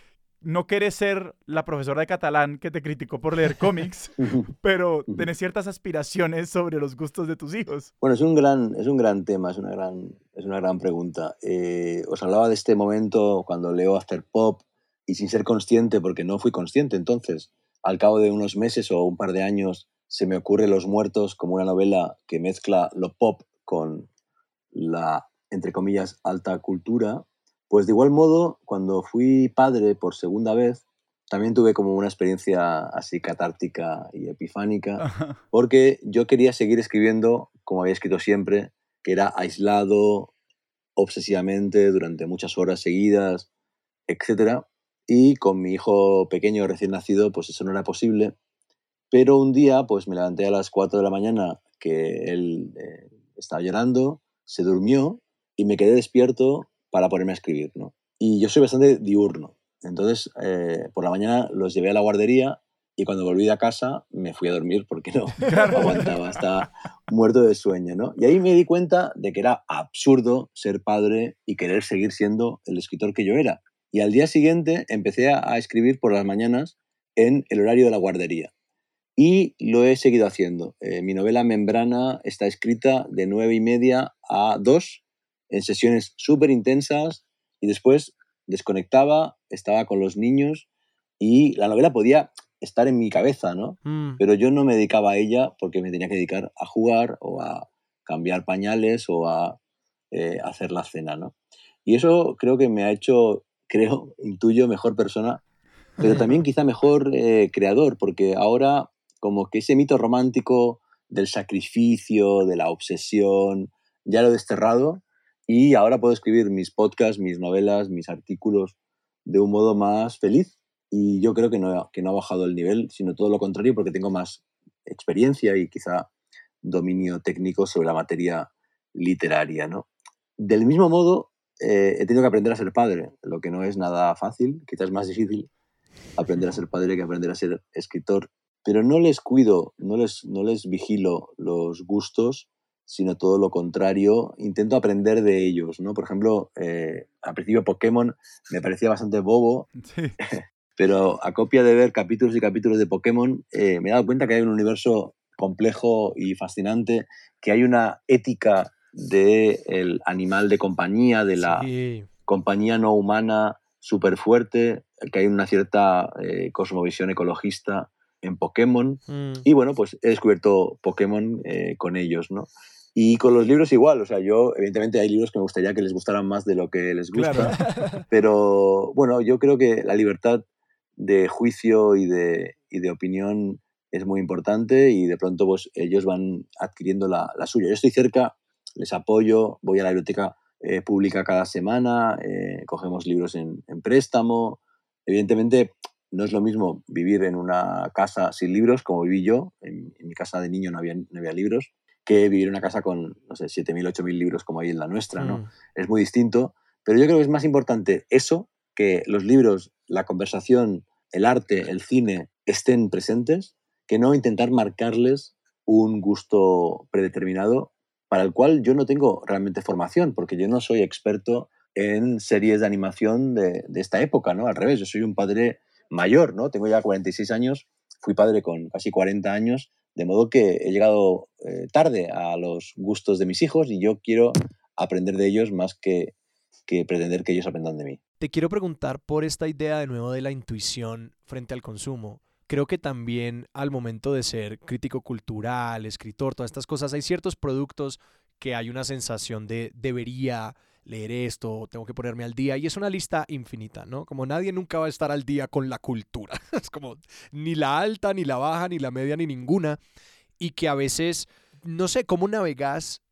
no querés ser la profesora de catalán que te criticó por leer cómics, pero tenés ciertas aspiraciones sobre los gustos de tus hijos. Bueno, es un gran, es un gran tema, es una gran, es una gran pregunta. Eh, os hablaba de este momento cuando leo After Pop y sin ser consciente, porque no fui consciente entonces, al cabo de unos meses o un par de años se me ocurre Los Muertos como una novela que mezcla lo pop con la, entre comillas, alta cultura. Pues de igual modo, cuando fui padre por segunda vez, también tuve como una experiencia así catártica y epifánica, porque yo quería seguir escribiendo como había escrito siempre, que era aislado, obsesivamente, durante muchas horas seguidas, etc. Y con mi hijo pequeño recién nacido, pues eso no era posible. Pero un día, pues me levanté a las 4 de la mañana que él eh, estaba llorando, se durmió y me quedé despierto para ponerme a escribir, ¿no? Y yo soy bastante diurno. Entonces, eh, por la mañana los llevé a la guardería y cuando volví a casa me fui a dormir porque no, aguantaba, estaba muerto de sueño, ¿no? Y ahí me di cuenta de que era absurdo ser padre y querer seguir siendo el escritor que yo era. Y al día siguiente empecé a escribir por las mañanas en el horario de la guardería. Y lo he seguido haciendo. Eh, mi novela Membrana está escrita de nueve y media a dos en sesiones súper intensas y después desconectaba, estaba con los niños y la novela podía estar en mi cabeza, ¿no? Mm. Pero yo no me dedicaba a ella porque me tenía que dedicar a jugar o a cambiar pañales o a eh, hacer la cena, ¿no? Y eso creo que me ha hecho creo, intuyo, mejor persona, pero también quizá mejor eh, creador, porque ahora como que ese mito romántico del sacrificio, de la obsesión, ya lo he desterrado y ahora puedo escribir mis podcasts, mis novelas, mis artículos de un modo más feliz y yo creo que no, que no ha bajado el nivel, sino todo lo contrario porque tengo más experiencia y quizá dominio técnico sobre la materia literaria. ¿no? Del mismo modo, eh, he tenido que aprender a ser padre, lo que no es nada fácil, quizás más difícil aprender a ser padre que aprender a ser escritor, pero no les cuido, no les, no les vigilo los gustos, sino todo lo contrario, intento aprender de ellos, ¿no? Por ejemplo, eh, al principio Pokémon me parecía bastante bobo, pero a copia de ver capítulos y capítulos de Pokémon, eh, me he dado cuenta que hay un universo complejo y fascinante, que hay una ética del animal de compañía, de la compañía no humana súper fuerte, que hay una cierta eh, cosmovisión ecologista en Pokémon. Mm. Y bueno, pues he descubierto Pokémon eh, con ellos, ¿no? Y con los libros igual, o sea, yo, evidentemente hay libros que me gustaría que les gustaran más de lo que les gusta, pero bueno, yo creo que la libertad de juicio y de, y de opinión es muy importante y de pronto pues ellos van adquiriendo la, la suya. Yo estoy cerca les apoyo, voy a la biblioteca eh, pública cada semana, eh, cogemos libros en, préstamo. Evidentemente, no es lo mismo vivir en una casa sin libros como viví yo. En, mi casa de niño no había, no había libros. Que vivir en una casa con, no sé, 7.000, 8.000 libros como hay en la nuestra, ¿no? Mm. Es muy distinto, pero yo creo que es más importante eso, que los libros, la conversación, el arte, el cine estén presentes, que no intentar marcarles un gusto predeterminado para el cual yo no tengo realmente formación, porque yo no soy experto en series de animación de, de esta época, ¿no? Al revés, yo soy un padre mayor, ¿no? Tengo ya 46 años, fui padre con casi 40 años, de modo que he llegado eh, tarde a los gustos de mis hijos y yo quiero aprender de ellos más que, que pretender que ellos aprendan de mí. Te quiero preguntar por esta idea de nuevo de la intuición frente al consumo. Creo que también al momento de ser crítico cultural, escritor, todas estas cosas, hay ciertos productos que hay una sensación de debería leer esto, tengo que ponerme al día. Y es una lista infinita, ¿no? Como nadie nunca va a estar al día con la cultura. Es como ni la alta, ni la baja, ni la media, ni ninguna. Y que a veces, no sé, cómo navegas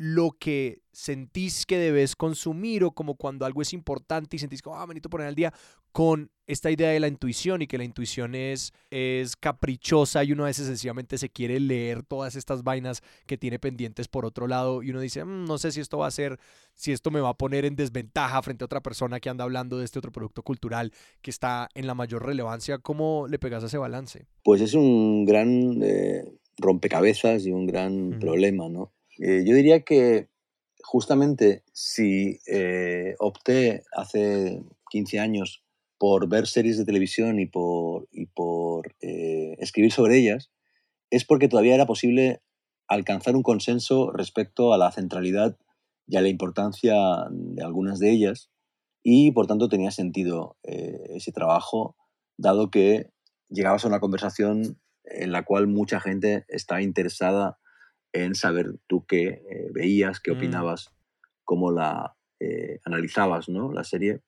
lo que sentís que debes consumir o como cuando algo es importante y sentís como, ah, me necesito poner al día con esta idea de la intuición y que la intuición es, es caprichosa y uno a veces sencillamente se quiere leer todas estas vainas que tiene pendientes por otro lado y uno dice, "Mm, no sé si esto va a ser, si esto me va a poner en desventaja frente a otra persona que anda hablando de este otro producto cultural que está en la mayor relevancia. ¿Cómo le pegas a ese balance? Pues es un gran eh, rompecabezas y un gran problema, ¿no? Eh, yo diría que justamente si eh, opté hace 15 años por ver series de televisión y por, eh, escribir sobre ellas, es porque todavía era posible alcanzar un consenso respecto a la centralidad y a la importancia de algunas de ellas y por tanto tenía sentido ese trabajo dado que llegabas a una conversación en la cual mucha gente estaba interesada en saber tú qué eh, veías, qué Mm. opinabas, cómo la eh, analizabas, ¿no? La serie.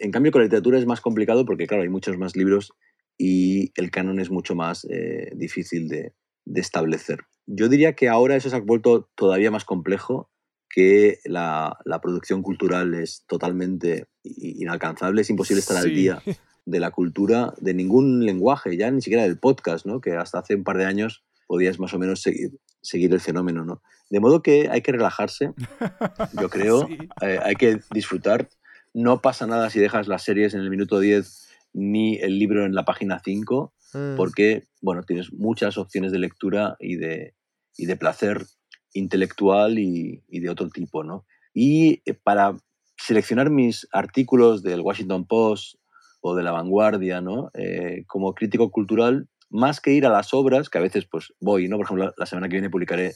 En cambio, con la literatura es más complicado porque, claro, hay muchos más libros y el canon es mucho más eh, difícil de, de establecer. Yo diría que ahora eso se ha vuelto todavía más complejo, que la, la producción cultural es totalmente inalcanzable, es imposible estar al día de la cultura, de ningún lenguaje, ya ni siquiera del podcast, ¿no? que hasta hace un par de años podías más o menos seguir, seguir el fenómeno. ¿no? De modo que hay que relajarse, yo creo, Sí. eh, hay que disfrutar. No pasa nada si dejas las series en el minuto 10 ni el libro en la página 5, Mm. porque bueno, tienes muchas opciones de lectura y de, y de placer intelectual y, y de otro tipo. ¿no? Y eh, para seleccionar mis artículos del Washington Post o de La Vanguardia ¿no? Eh, como crítico cultural, más que ir a las obras, que a veces pues voy, ¿no? por ejemplo, la- semana que viene publicaré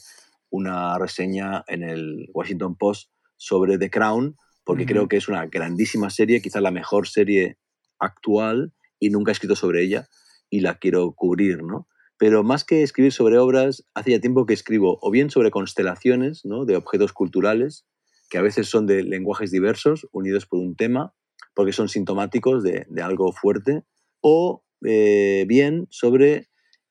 una reseña en el Washington Post sobre The Crown, porque creo que es una grandísima serie, quizás la mejor serie actual, y nunca he escrito sobre ella y la quiero cubrir, ¿no? Pero más que escribir sobre obras, hace ya tiempo que escribo o bien sobre constelaciones ¿no? de objetos culturales, que a veces son de lenguajes diversos, unidos por un tema, porque son sintomáticos de, de algo fuerte, o eh, bien sobre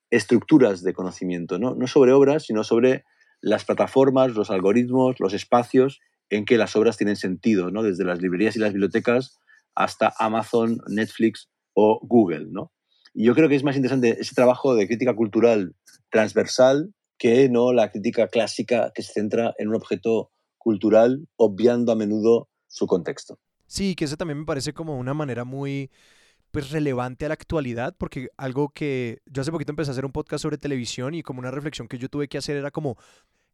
estructuras de conocimiento, ¿no? no sobre obras, sino sobre las plataformas, los algoritmos, los espacios en que las obras tienen sentido, ¿no? desde las librerías y las bibliotecas hasta Amazon, Netflix o Google. ¿no? Y yo creo que es más interesante ese trabajo de crítica cultural transversal que no la crítica clásica que se centra en un objeto cultural, obviando a menudo su contexto. Sí, que eso también me parece como una manera muy pues relevante a la actualidad, porque algo que yo hace poquito empecé a hacer un podcast sobre televisión y como una reflexión que yo tuve que hacer era como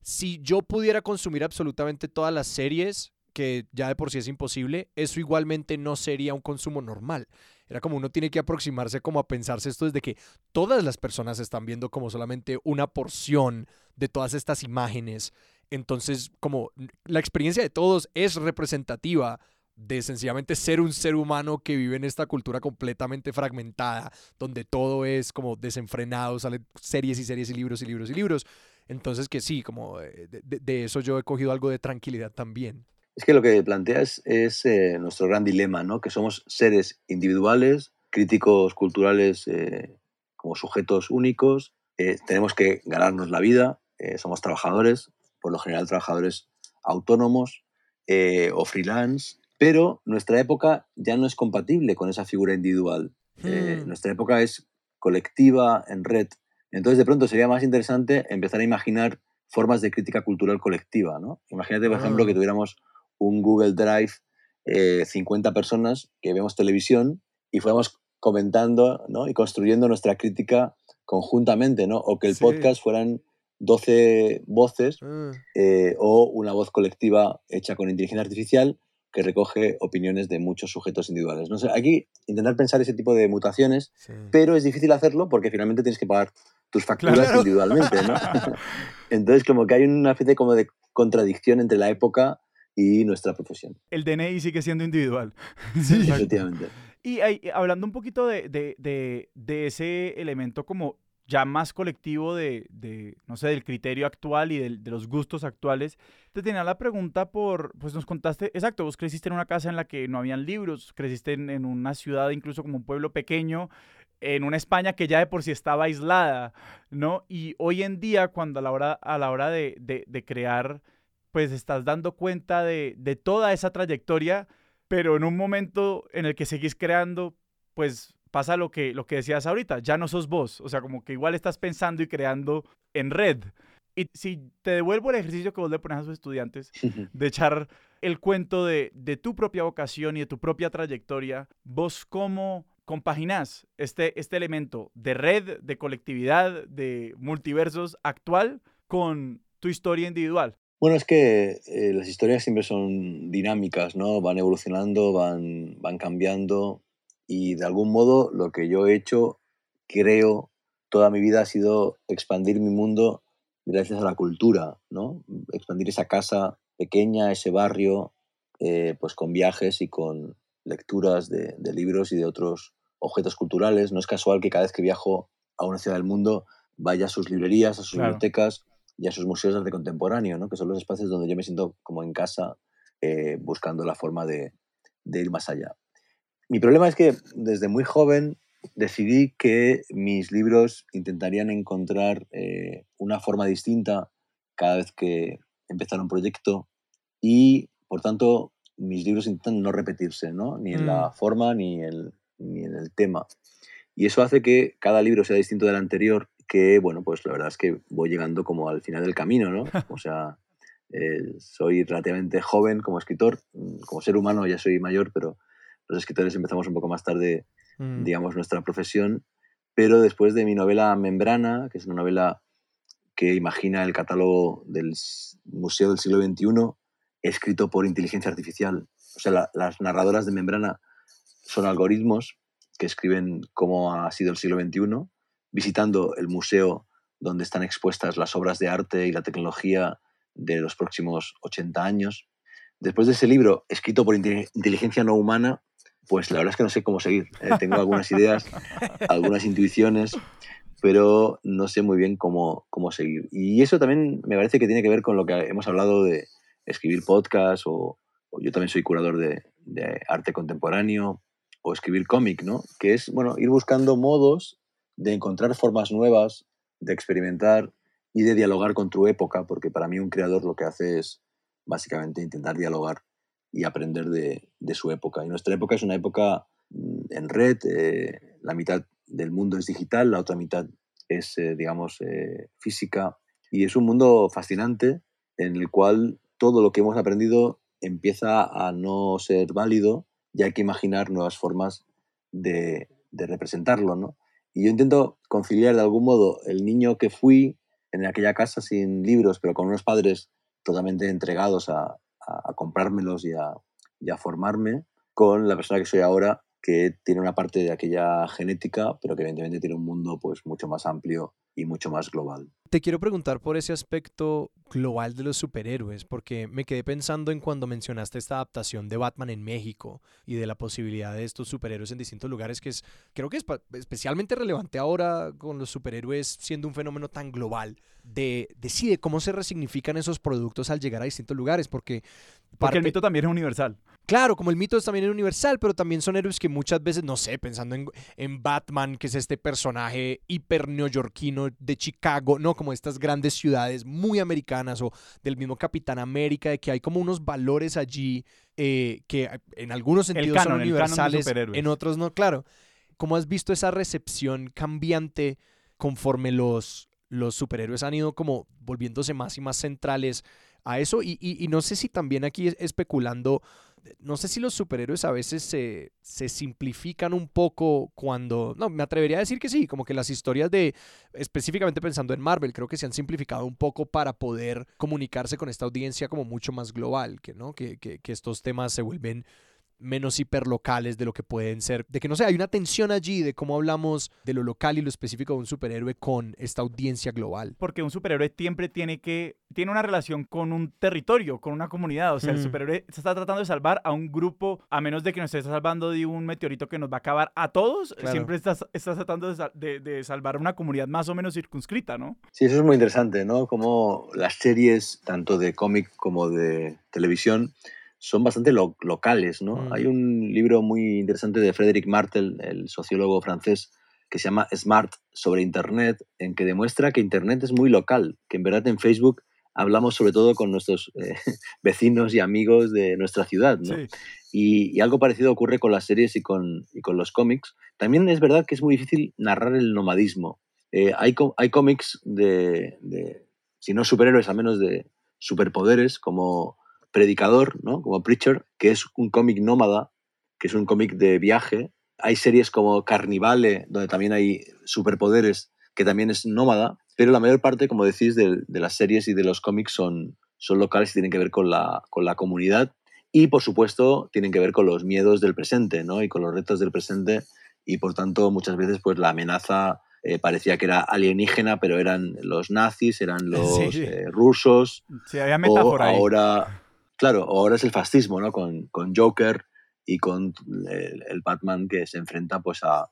si yo pudiera consumir absolutamente todas las series, que ya de por sí es imposible, eso igualmente no sería un consumo normal. Era como uno tiene que aproximarse como a pensarse esto desde que todas las personas están viendo como solamente una porción de todas estas imágenes. Entonces, como la experiencia de todos es representativa de sencillamente ser un ser humano que vive en esta cultura completamente fragmentada, donde todo es como desenfrenado, salen series y series y libros y libros y libros. Entonces que sí, como eh, de, de- de eso yo he cogido algo de tranquilidad también. Es que lo que planteas es eh, nuestro gran dilema, ¿no? que somos seres individuales, críticos culturales eh, como sujetos únicos, eh, tenemos que ganarnos la vida, eh, somos trabajadores, por lo general trabajadores autónomos eh, o freelance, pero nuestra época ya no es compatible con esa figura individual. Eh, Hmm. nuestra época es colectiva, en red. Entonces, de pronto sería más interesante empezar a imaginar formas de crítica cultural colectiva, ¿no? Imagínate, por ejemplo, que Ah. tuviéramos un Google Drive, eh, 50 personas que vemos televisión y fuéramos comentando ¿no? y construyendo nuestra crítica conjuntamente, ¿no? O que el Sí. podcast fueran 12 voces Ah, eh, o una voz colectiva hecha con inteligencia artificial que recoge opiniones de muchos sujetos individuales. No aquí intentar pensar ese tipo de mutaciones, sí. pero es difícil hacerlo porque finalmente tienes que pagar tus facturas Claro. individualmente, ¿no? Entonces, como que hay una especie como de contradicción entre la época y nuestra profesión. El DNI sigue siendo individual. Efectivamente. Y ahí, hablando un poquito de, de- de- de ese elemento como ya más colectivo de, de, no sé, del criterio actual y del- de, los gustos actuales, te tenía la pregunta por, pues nos contaste, exacto, vos creciste en una casa en la que no habían libros, creciste en, en una ciudad, incluso como un pueblo pequeño, en una España que ya de por sí estaba aislada, ¿no? Y hoy en día, cuando a la hora, a la hora de, de- de crear, pues estás dando cuenta de, de toda esa trayectoria, pero en un momento en el que seguís creando, pues pasa lo que, lo que decías ahorita, ya no sos vos, o sea, como que igual estás pensando y creando en red. Y si te devuelvo el ejercicio que vos le pones a sus estudiantes, de echar el cuento de, de tu propia vocación y de tu propia trayectoria, vos cómo compaginás este, este elemento de red, de colectividad, de multiversos actual con tu historia individual. Bueno, es que eh, las historias siempre son dinámicas, ¿no? Van evolucionando, van, van cambiando y de algún modo lo que yo he hecho, creo, toda mi vida ha sido expandir mi mundo gracias a la cultura, ¿no? Expandir esa casa pequeña, ese barrio, eh, pues con viajes y con lecturas de, de libros y de otros objetos culturales. No es casual que cada vez que viajo a una ciudad del mundo vaya a sus librerías, a sus Claro. bibliotecas y a sus museos de arte contemporáneo, ¿no? que son los espacios donde yo me siento como en casa eh, buscando la forma de, de ir más allá. Mi problema es que desde muy joven decidí que mis libros intentarían encontrar eh, una forma distinta cada vez que empezara un proyecto y, por tanto, mis libros intentan no repetirse, ¿no? ni en la Mm. forma ni, el- ni en el tema. Y eso hace que cada libro sea distinto del anterior, que, bueno, pues la verdad es que voy llegando como al final del camino, ¿no? O sea, eh, soy relativamente joven como escritor, como ser humano ya soy mayor, pero los escritores empezamos un poco más tarde, Mm. digamos, nuestra profesión. Pero después de mi novela Membrana, que es una novela que imagina el catálogo del Museo del siglo XXI, escrito por inteligencia artificial. O sea, la- las narradoras de Membrana son algoritmos que escriben cómo ha sido el siglo XXI, visitando el museo donde están expuestas las obras de arte y la tecnología de los próximos 80 años. Después de ese libro, escrito por inte- inteligencia no humana, pues la verdad es que no sé cómo seguir. Eh, tengo algunas ideas, algunas intuiciones, pero no sé muy bien cómo, cómo seguir. Y eso también me parece que tiene que ver con lo que hemos hablado de escribir podcast o, yo también soy curador de, de arte contemporáneo o escribir cómic, ¿no? Que es, bueno, ir buscando modos de encontrar formas nuevas, de experimentar y de dialogar con tu época, porque para mí un creador lo que hace es básicamente intentar dialogar y aprender de, de su época. Y nuestra época es una época mm, en red, eh, la mitad del mundo es digital, la otra mitad es, eh, digamos, eh, física, y es un mundo fascinante en el cual todo lo que hemos aprendido empieza a no ser válido y hay que imaginar nuevas formas de, de representarlo, ¿no? Y yo intento conciliar de algún modo el niño que fui en aquella casa sin libros, pero con unos padres totalmente entregados a, a, comprármelos y a, y a formarme, con la persona que soy ahora, que tiene una parte de aquella genética, pero que evidentemente tiene un mundo pues, mucho más amplio y mucho más global. Te quiero preguntar por ese aspecto global de los superhéroes, porque me quedé pensando en cuando mencionaste esta adaptación de Batman en México y de la posibilidad de estos superhéroes en distintos lugares, que es, creo que es especialmente relevante ahora con los superhéroes siendo un fenómeno tan global, de, de sí, de cómo se resignifican esos productos al llegar a distintos lugares, porque... Porque el mito también es universal. Claro, como el mito es también universal, pero también son héroes que muchas veces, no sé, pensando en, en Batman, que es este personaje hiper neoyorquino de Chicago, no como estas grandes ciudades muy americanas o del mismo Capitán América, de que hay como unos valores allí eh, que en algunos sentidos canon, son universales, en otros no, claro. ¿Cómo has visto esa recepción cambiante conforme los, los superhéroes han ido como volviéndose más y más centrales a eso. Y, no sé si también aquí especulando, no sé si los superhéroes a veces se, se, simplifican un poco cuando, no, me atrevería a decir que sí, como que las historias de, específicamente pensando en Marvel, creo que se han simplificado un poco para poder comunicarse con esta audiencia como mucho más global, que, ¿no? que, que, que estos temas se vuelven menos hiperlocales de lo que pueden ser, de que no sé, hay una tensión allí de cómo hablamos de lo local y lo específico de un superhéroe con esta audiencia global. Porque un superhéroe siempre tiene que, tiene una relación con un territorio, con una comunidad, o sea, el superhéroe se está tratando de salvar a un grupo, a menos de que nos esté salvando de un meteorito que nos va a acabar a todos, siempre estás, estás tratando de, de, salvar una comunidad más o menos circunscrita, ¿no? Sí, eso es muy interesante, ¿no? Como las series, tanto de cómic como de televisión, son bastante locales. ¿no? Mm. Hay un libro muy interesante de Frédéric Martel, el sociólogo francés, que se llama Smart sobre Internet, en que demuestra que Internet es muy local, que en verdad en Facebook hablamos sobre todo con nuestros eh, vecinos y amigos de nuestra ciudad. ¿no? Y, algo parecido ocurre con las series y con, y con los cómics. También es verdad que es muy difícil narrar el nomadismo. Eh, hay, hay cómics de, de, si no superhéroes, al menos de superpoderes, como Predicador, ¿no? Como Preacher, que es un cómic nómada, que es un cómic de viaje. Hay series como Carnivale, donde también hay superpoderes, que también es nómada, pero la mayor parte, como decís, de, las series y de los cómics son, son locales y tienen que ver con la, con la comunidad y, por supuesto, tienen que ver con los miedos del presente, ¿no? Y con los retos del presente y, por tanto, muchas veces, pues la amenaza eh, parecía que era alienígena, pero eran los nazis, eran los eh, rusos. Sí, había metáfora ahora, Claro, ahora es el fascismo, ¿no? Con, Joker y con el, Batman que se enfrenta pues a,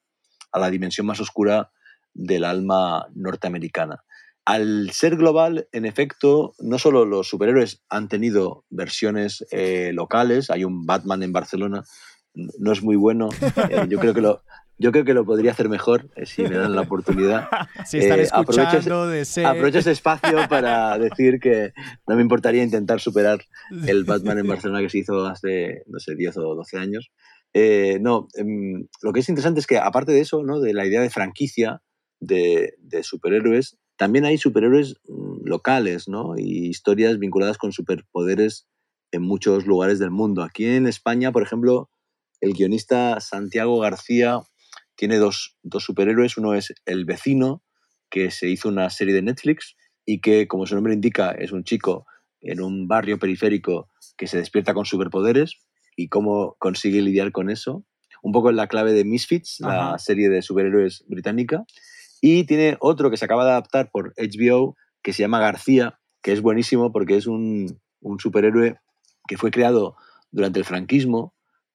la dimensión más oscura del alma norteamericana. Al ser global, en efecto, no solo los superhéroes han tenido versiones eh, locales, hay un Batman en Barcelona, no es muy bueno, eh, yo creo que lo, yo creo que lo podría hacer mejor eh, si me dan la oportunidad. Si están eh, escuchando ese... aprovecho ese espacio para decir que no me importaría intentar superar el Batman en Barcelona que se hizo hace, no sé, 10 o 12 años. Eh, no, em, lo que es interesante es que aparte de eso, ¿no? de la idea de franquicia de, de superhéroes, también hay superhéroes mm, locales ¿no? y historias vinculadas con superpoderes en muchos lugares del mundo. Aquí en España, por ejemplo, el guionista Santiago García tiene dos, superhéroes. Uno es El vecino, que se hizo una serie de Netflix y que, como su nombre indica, es un chico en un barrio periférico que se despierta con superpoderes y cómo consigue lidiar con eso. Un poco en la clave de Misfits, la serie de superhéroes británica. Y tiene otro que se acaba de adaptar por HBO que se llama García, que es buenísimo porque es un, un superhéroe que fue creado durante el franquismo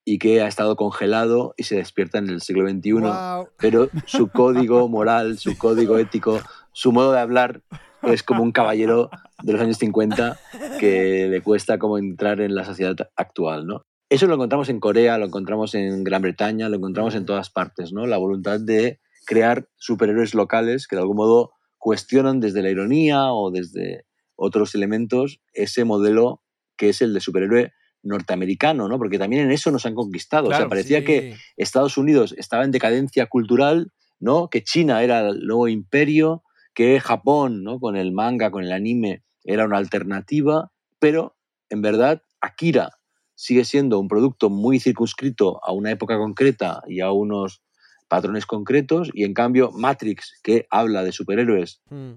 y que ha estado congelado y se despierta en el siglo XXI, pero su código moral, su código ético, su modo de hablar es como un caballero de los años 50 que le cuesta como entrar en la sociedad actual, ¿no? Eso lo encontramos en Corea, lo encontramos en Gran Bretaña, lo encontramos en todas partes, ¿no? La voluntad de crear superhéroes locales que de algún modo cuestionan desde la ironía o desde otros elementos ese modelo que es el de superhéroe norteamericano, ¿no? Porque también en eso nos han conquistado. o sea, parecía que Estados Unidos estaba en decadencia cultural, ¿no? Que China era el nuevo imperio, que Japón, ¿no? Con el manga, con el anime, era una alternativa, pero en verdad Akira sigue siendo un producto muy circunscrito a una época concreta y a unos patrones concretos, y en cambio Matrix, que habla de superhéroes, hmm.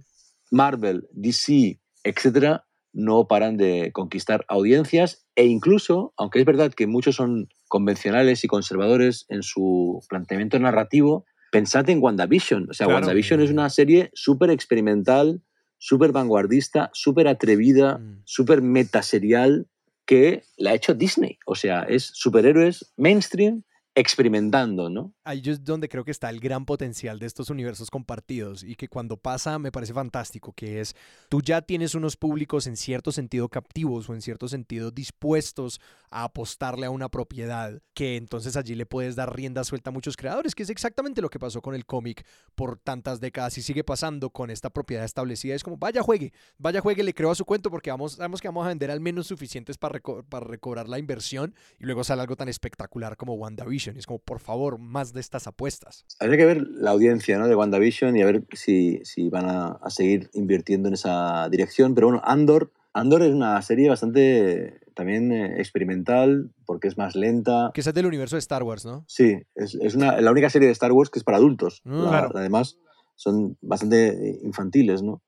Marvel, DC, etcétera, no paran de conquistar audiencias e incluso, aunque es verdad que muchos son convencionales y conservadores en su planteamiento narrativo, pensad en WandaVision. O sea, WandaVision es una serie súper experimental, súper vanguardista, súper atrevida, mm. súper metaserial que la ha hecho Disney. O sea, es superhéroes mainstream experimentando, ¿no? Ahí es donde creo que está el gran potencial de estos universos compartidos y que cuando pasa me parece fantástico, que es tú ya tienes unos públicos en cierto sentido captivos o en cierto sentido dispuestos a apostarle a una propiedad, que entonces allí le puedes dar rienda suelta a muchos creadores, que es exactamente lo que pasó con el cómic por tantas décadas y sigue pasando con esta propiedad establecida. Es como, vaya juegue, vaya juegue, le creo a su cuento porque vamos, sabemos que vamos a vender al menos suficientes para, para recobrar la inversión y luego sale algo tan espectacular como WandaVision WandaVision. Y es como, por favor, más de estas apuestas. Habría que ver la audiencia ¿no? de WandaVision y a ver si, si van a, a seguir invirtiendo en esa dirección. Pero bueno, Andor, Andor es una serie bastante también eh, experimental porque es más lenta. Que es del universo de Star Wars, ¿no? Sí, es, es una, la única serie de Star Wars que es para adultos. Mm. La- Claro. Además, son bastante eh, infantiles, ¿no?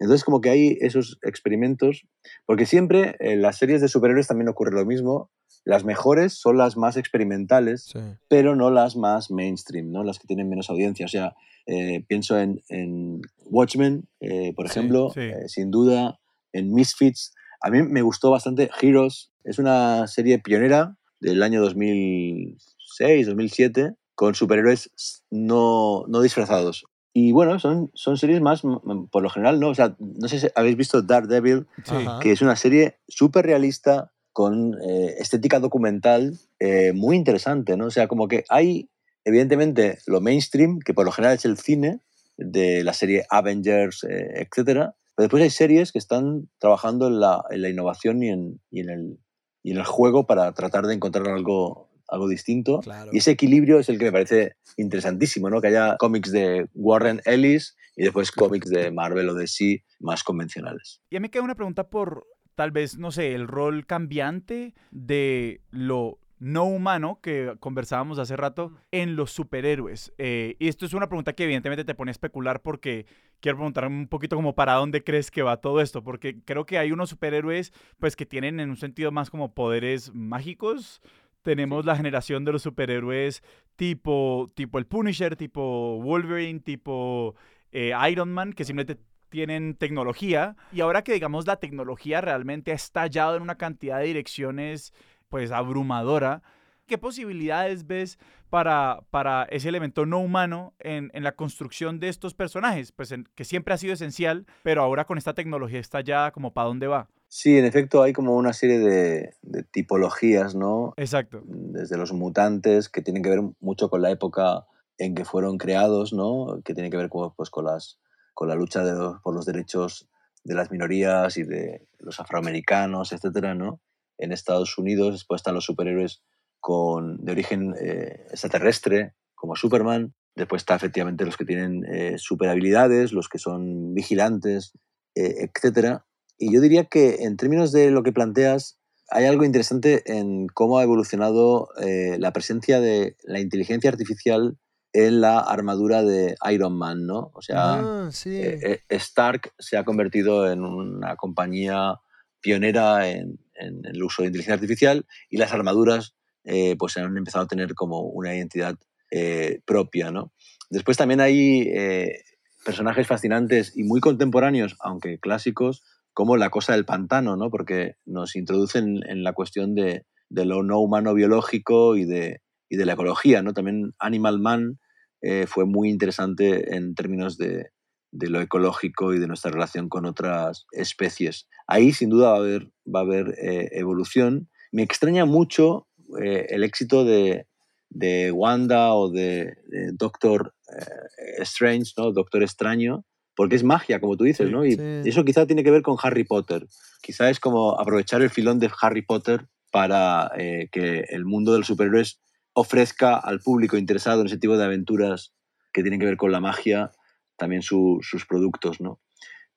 Entonces, como que hay esos experimentos, porque siempre en las series de superhéroes también ocurre lo mismo. Las mejores son las más experimentales, Sí. pero no las más mainstream, ¿no? Las que tienen menos audiencia. O sea, eh, pienso en, en Watchmen, eh, por Sí, ejemplo, sí. eh, sin duda, en Misfits. A mí me gustó bastante Heroes. Es una serie pionera del año 2006, 2007, con superhéroes no, no disfrazados. Y bueno, son, son series más, mm, por lo general, ¿no? O sea, no sé si habéis visto Daredevil, Sí. Que es una serie súper realista con eh, estética documental eh, muy interesante, ¿no? O sea, como que hay, evidentemente, lo mainstream, que por lo general es el cine, de la serie Avengers, eh, etcétera, pero después hay series que están trabajando en la, en la innovación y en, y, en el, y en el juego para tratar de encontrar algo, algo distinto. Claro. Y ese equilibrio es el que me parece interesantísimo, ¿no? Que haya cómics de Warren Ellis y después cómics de Marvel o de DC más convencionales. Y a mí me queda una pregunta por, tal vez, no sé, el rol cambiante de lo no humano que conversábamos hace rato en los superhéroes. Eh, y esto es una pregunta que evidentemente te pone a especular porque quiero preguntar un poquito como para dónde crees que va todo esto, porque creo que hay unos superhéroes pues que tienen en un sentido más como poderes mágicos. Tenemos la generación de los superhéroes tipo, tipo el Punisher, tipo Wolverine, tipo eh, Iron Man, que simplemente tienen tecnología y ahora que digamos la tecnología realmente ha estallado en una cantidad de direcciones pues abrumadora, ¿qué posibilidades ves para, para ese elemento no humano en, en la construcción de estos personajes? Pues en- que siempre ha sido esencial, pero ahora con esta tecnología estallada, como para dónde va. Sí, en efecto hay como una serie de, de tipologías, ¿no? Exacto. Desde los mutantes, que tienen que ver mucho con la época en que fueron creados, ¿no? Que tienen que ver con, pues, con, las, con la lucha de los- por los derechos de las minorías y de los afroamericanos, etcétera, ¿no? En Estados Unidos, después están los superhéroes con, de origen eh, extraterrestre, como Superman. Después está efectivamente los que tienen eh, super habilidades, los que son vigilantes, eh, etcétera. Y yo diría que en términos de lo que planteas, hay algo interesante en cómo ha evolucionado eh, la presencia de la inteligencia artificial en la armadura de Iron Man, ¿no? O sea, Ah, sí. eh, eh, Stark se ha convertido en una compañía pionera en, en el uso de inteligencia artificial y las armaduras eh, pues han empezado a tener como una identidad eh, propia, ¿no? Después también hay eh, personajes fascinantes y muy contemporáneos, aunque clásicos, como la cosa del pantano, ¿no? Porque nos introducen en la cuestión de, de lo no humano biológico y de, y de la ecología, ¿no? También Animal Man eh, fue muy interesante en términos de, de lo ecológico y de nuestra relación con otras especies. Ahí sin duda va a haber, va a haber eh, evolución. Me extraña mucho eh, el éxito de, de Wanda o de, de Doctor eh, Strange, ¿no? Doctor Extraño, porque es magia, como tú dices, Sí, ¿no? Y sí. eso quizá tiene que ver con Harry Potter. Quizá es como aprovechar el filón de Harry Potter para eh, que el mundo de los superhéroes ofrezca al público interesado en ese tipo de aventuras que tienen que ver con la magia también su- sus productos, ¿no?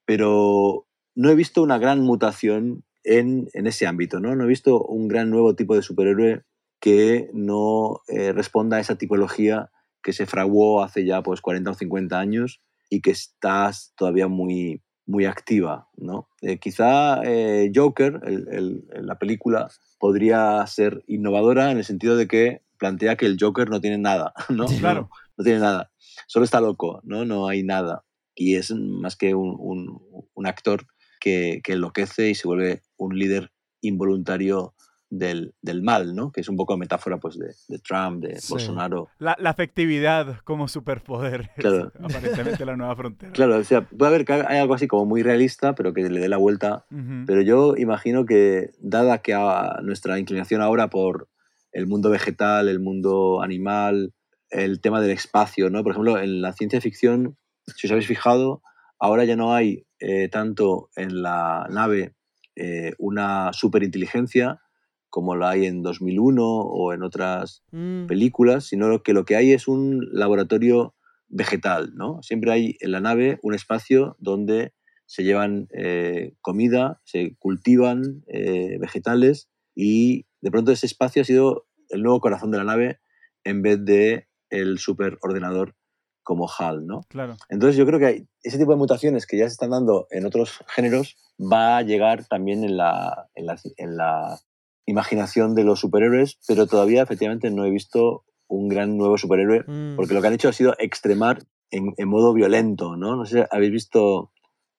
Pero no he visto una gran mutación en, en ese ámbito, ¿no? No he visto un gran nuevo tipo de superhéroe que no eh, responda a esa tipología que se fraguó hace ya pues 40 o 50 años y que está todavía muy, muy activa, ¿no? Eh, quizá eh, Joker, el- el- la película, podría ser innovadora en el sentido de que plantea que el Joker no tiene nada, ¿no? Claro. No, no tiene nada. Solo está loco, ¿no? No hay nada. Y es más que un, un- un actor que, que enloquece y se vuelve un líder involuntario del, del mal, ¿no? Que es un poco metáfora pues, de, de Trump, de Sí. Bolsonaro. La, la afectividad como superpoder. es Claro. aparentemente la nueva frontera. Claro, o sea, puede haber que hay algo así como muy realista, pero que le dé la vuelta Ujú. Pero yo imagino que, dada que a nuestra inclinación ahora por el mundo vegetal, el mundo animal, el tema del espacio, ¿no? Por ejemplo, en la ciencia ficción, si os habéis fijado, ahora ya no hay eh, tanto en la nave eh, una superinteligencia, como la hay en 2001 o en otras Mm, películas, sino que lo que hay es un laboratorio vegetal, ¿no? Siempre hay en la nave un espacio donde se llevan eh, comida, se cultivan eh, vegetales y de pronto ese espacio ha sido el nuevo corazón de la nave en vez de el superordenador como HAL, ¿no? Claro. Entonces yo creo que ese tipo de mutaciones que ya se están dando en otros géneros va a llegar también en la, en la, en la imaginación de los superhéroes, pero todavía efectivamente no he visto un gran nuevo superhéroe, mm. porque lo que han hecho ha sido extremar en, en modo violento, ¿no? No sé, ¿habéis visto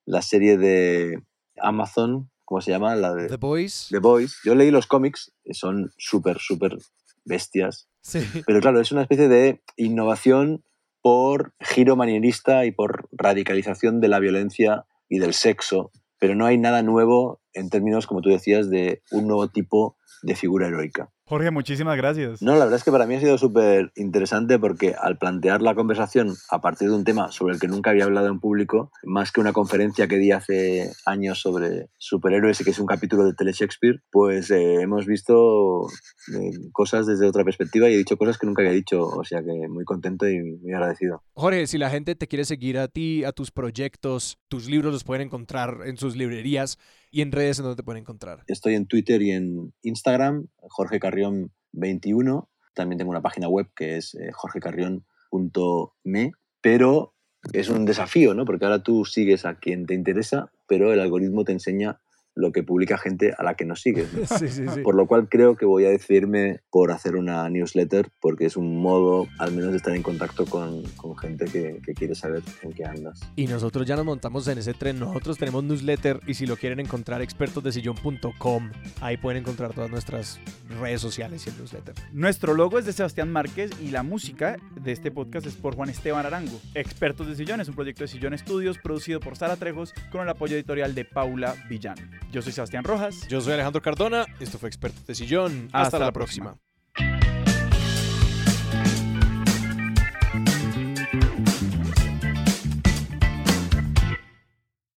la serie de Amazon? ¿Cómo se llama? La de The Boys. The Boys. Yo leí los cómics, son súper, súper bestias, Sí. pero claro, es una especie de innovación por giro manierista y por radicalización de la violencia y del sexo, pero no hay nada nuevo en términos, como tú decías, de un nuevo tipo de figura heroica. Jorge, muchísimas gracias. No, la verdad es que para mí ha sido súper interesante porque al plantear la conversación a partir de un tema sobre el que nunca había hablado en público, más que una conferencia que di hace años sobre superhéroes y que es un capítulo de Tele Shakespeare, pues eh, hemos visto eh, cosas desde otra perspectiva y he dicho cosas que nunca había dicho, o sea que muy contento y muy agradecido. Jorge, si la gente te quiere seguir a ti, a tus proyectos, tus libros los pueden encontrar en sus librerías y en redes en donde te pueden encontrar. Estoy en Twitter y en Instagram, Jorge Carrión 21. También tengo una página web que es eh, jorgecarrión.me, pero es un desafío, ¿no? Porque ahora tú sigues a quien te interesa, pero el algoritmo te enseña lo que publica gente a la que no sigues. ¿no? Sí, sí, sí. Por lo cual creo que voy a decidirme por hacer una newsletter porque es un modo al menos de estar en contacto con, con gente que, que quiere saber en qué andas. Y nosotros ya nos montamos en ese tren. Nosotros tenemos newsletter y si lo quieren encontrar, expertosdesillón.com. Ahí pueden encontrar todas nuestras redes sociales y el newsletter. Nuestro logo es de Sebastián Márquez y la música de este podcast es por Juan Esteban Arango. Expertos de Sillón es un proyecto de Sillón Estudios producido por Sara Trejos con el apoyo editorial de Paula Villán. Yo soy Sebastián Rojas. Yo soy Alejandro Cardona. Esto fue Expertos de Sillón. Hasta, Hasta la, la próxima. próxima.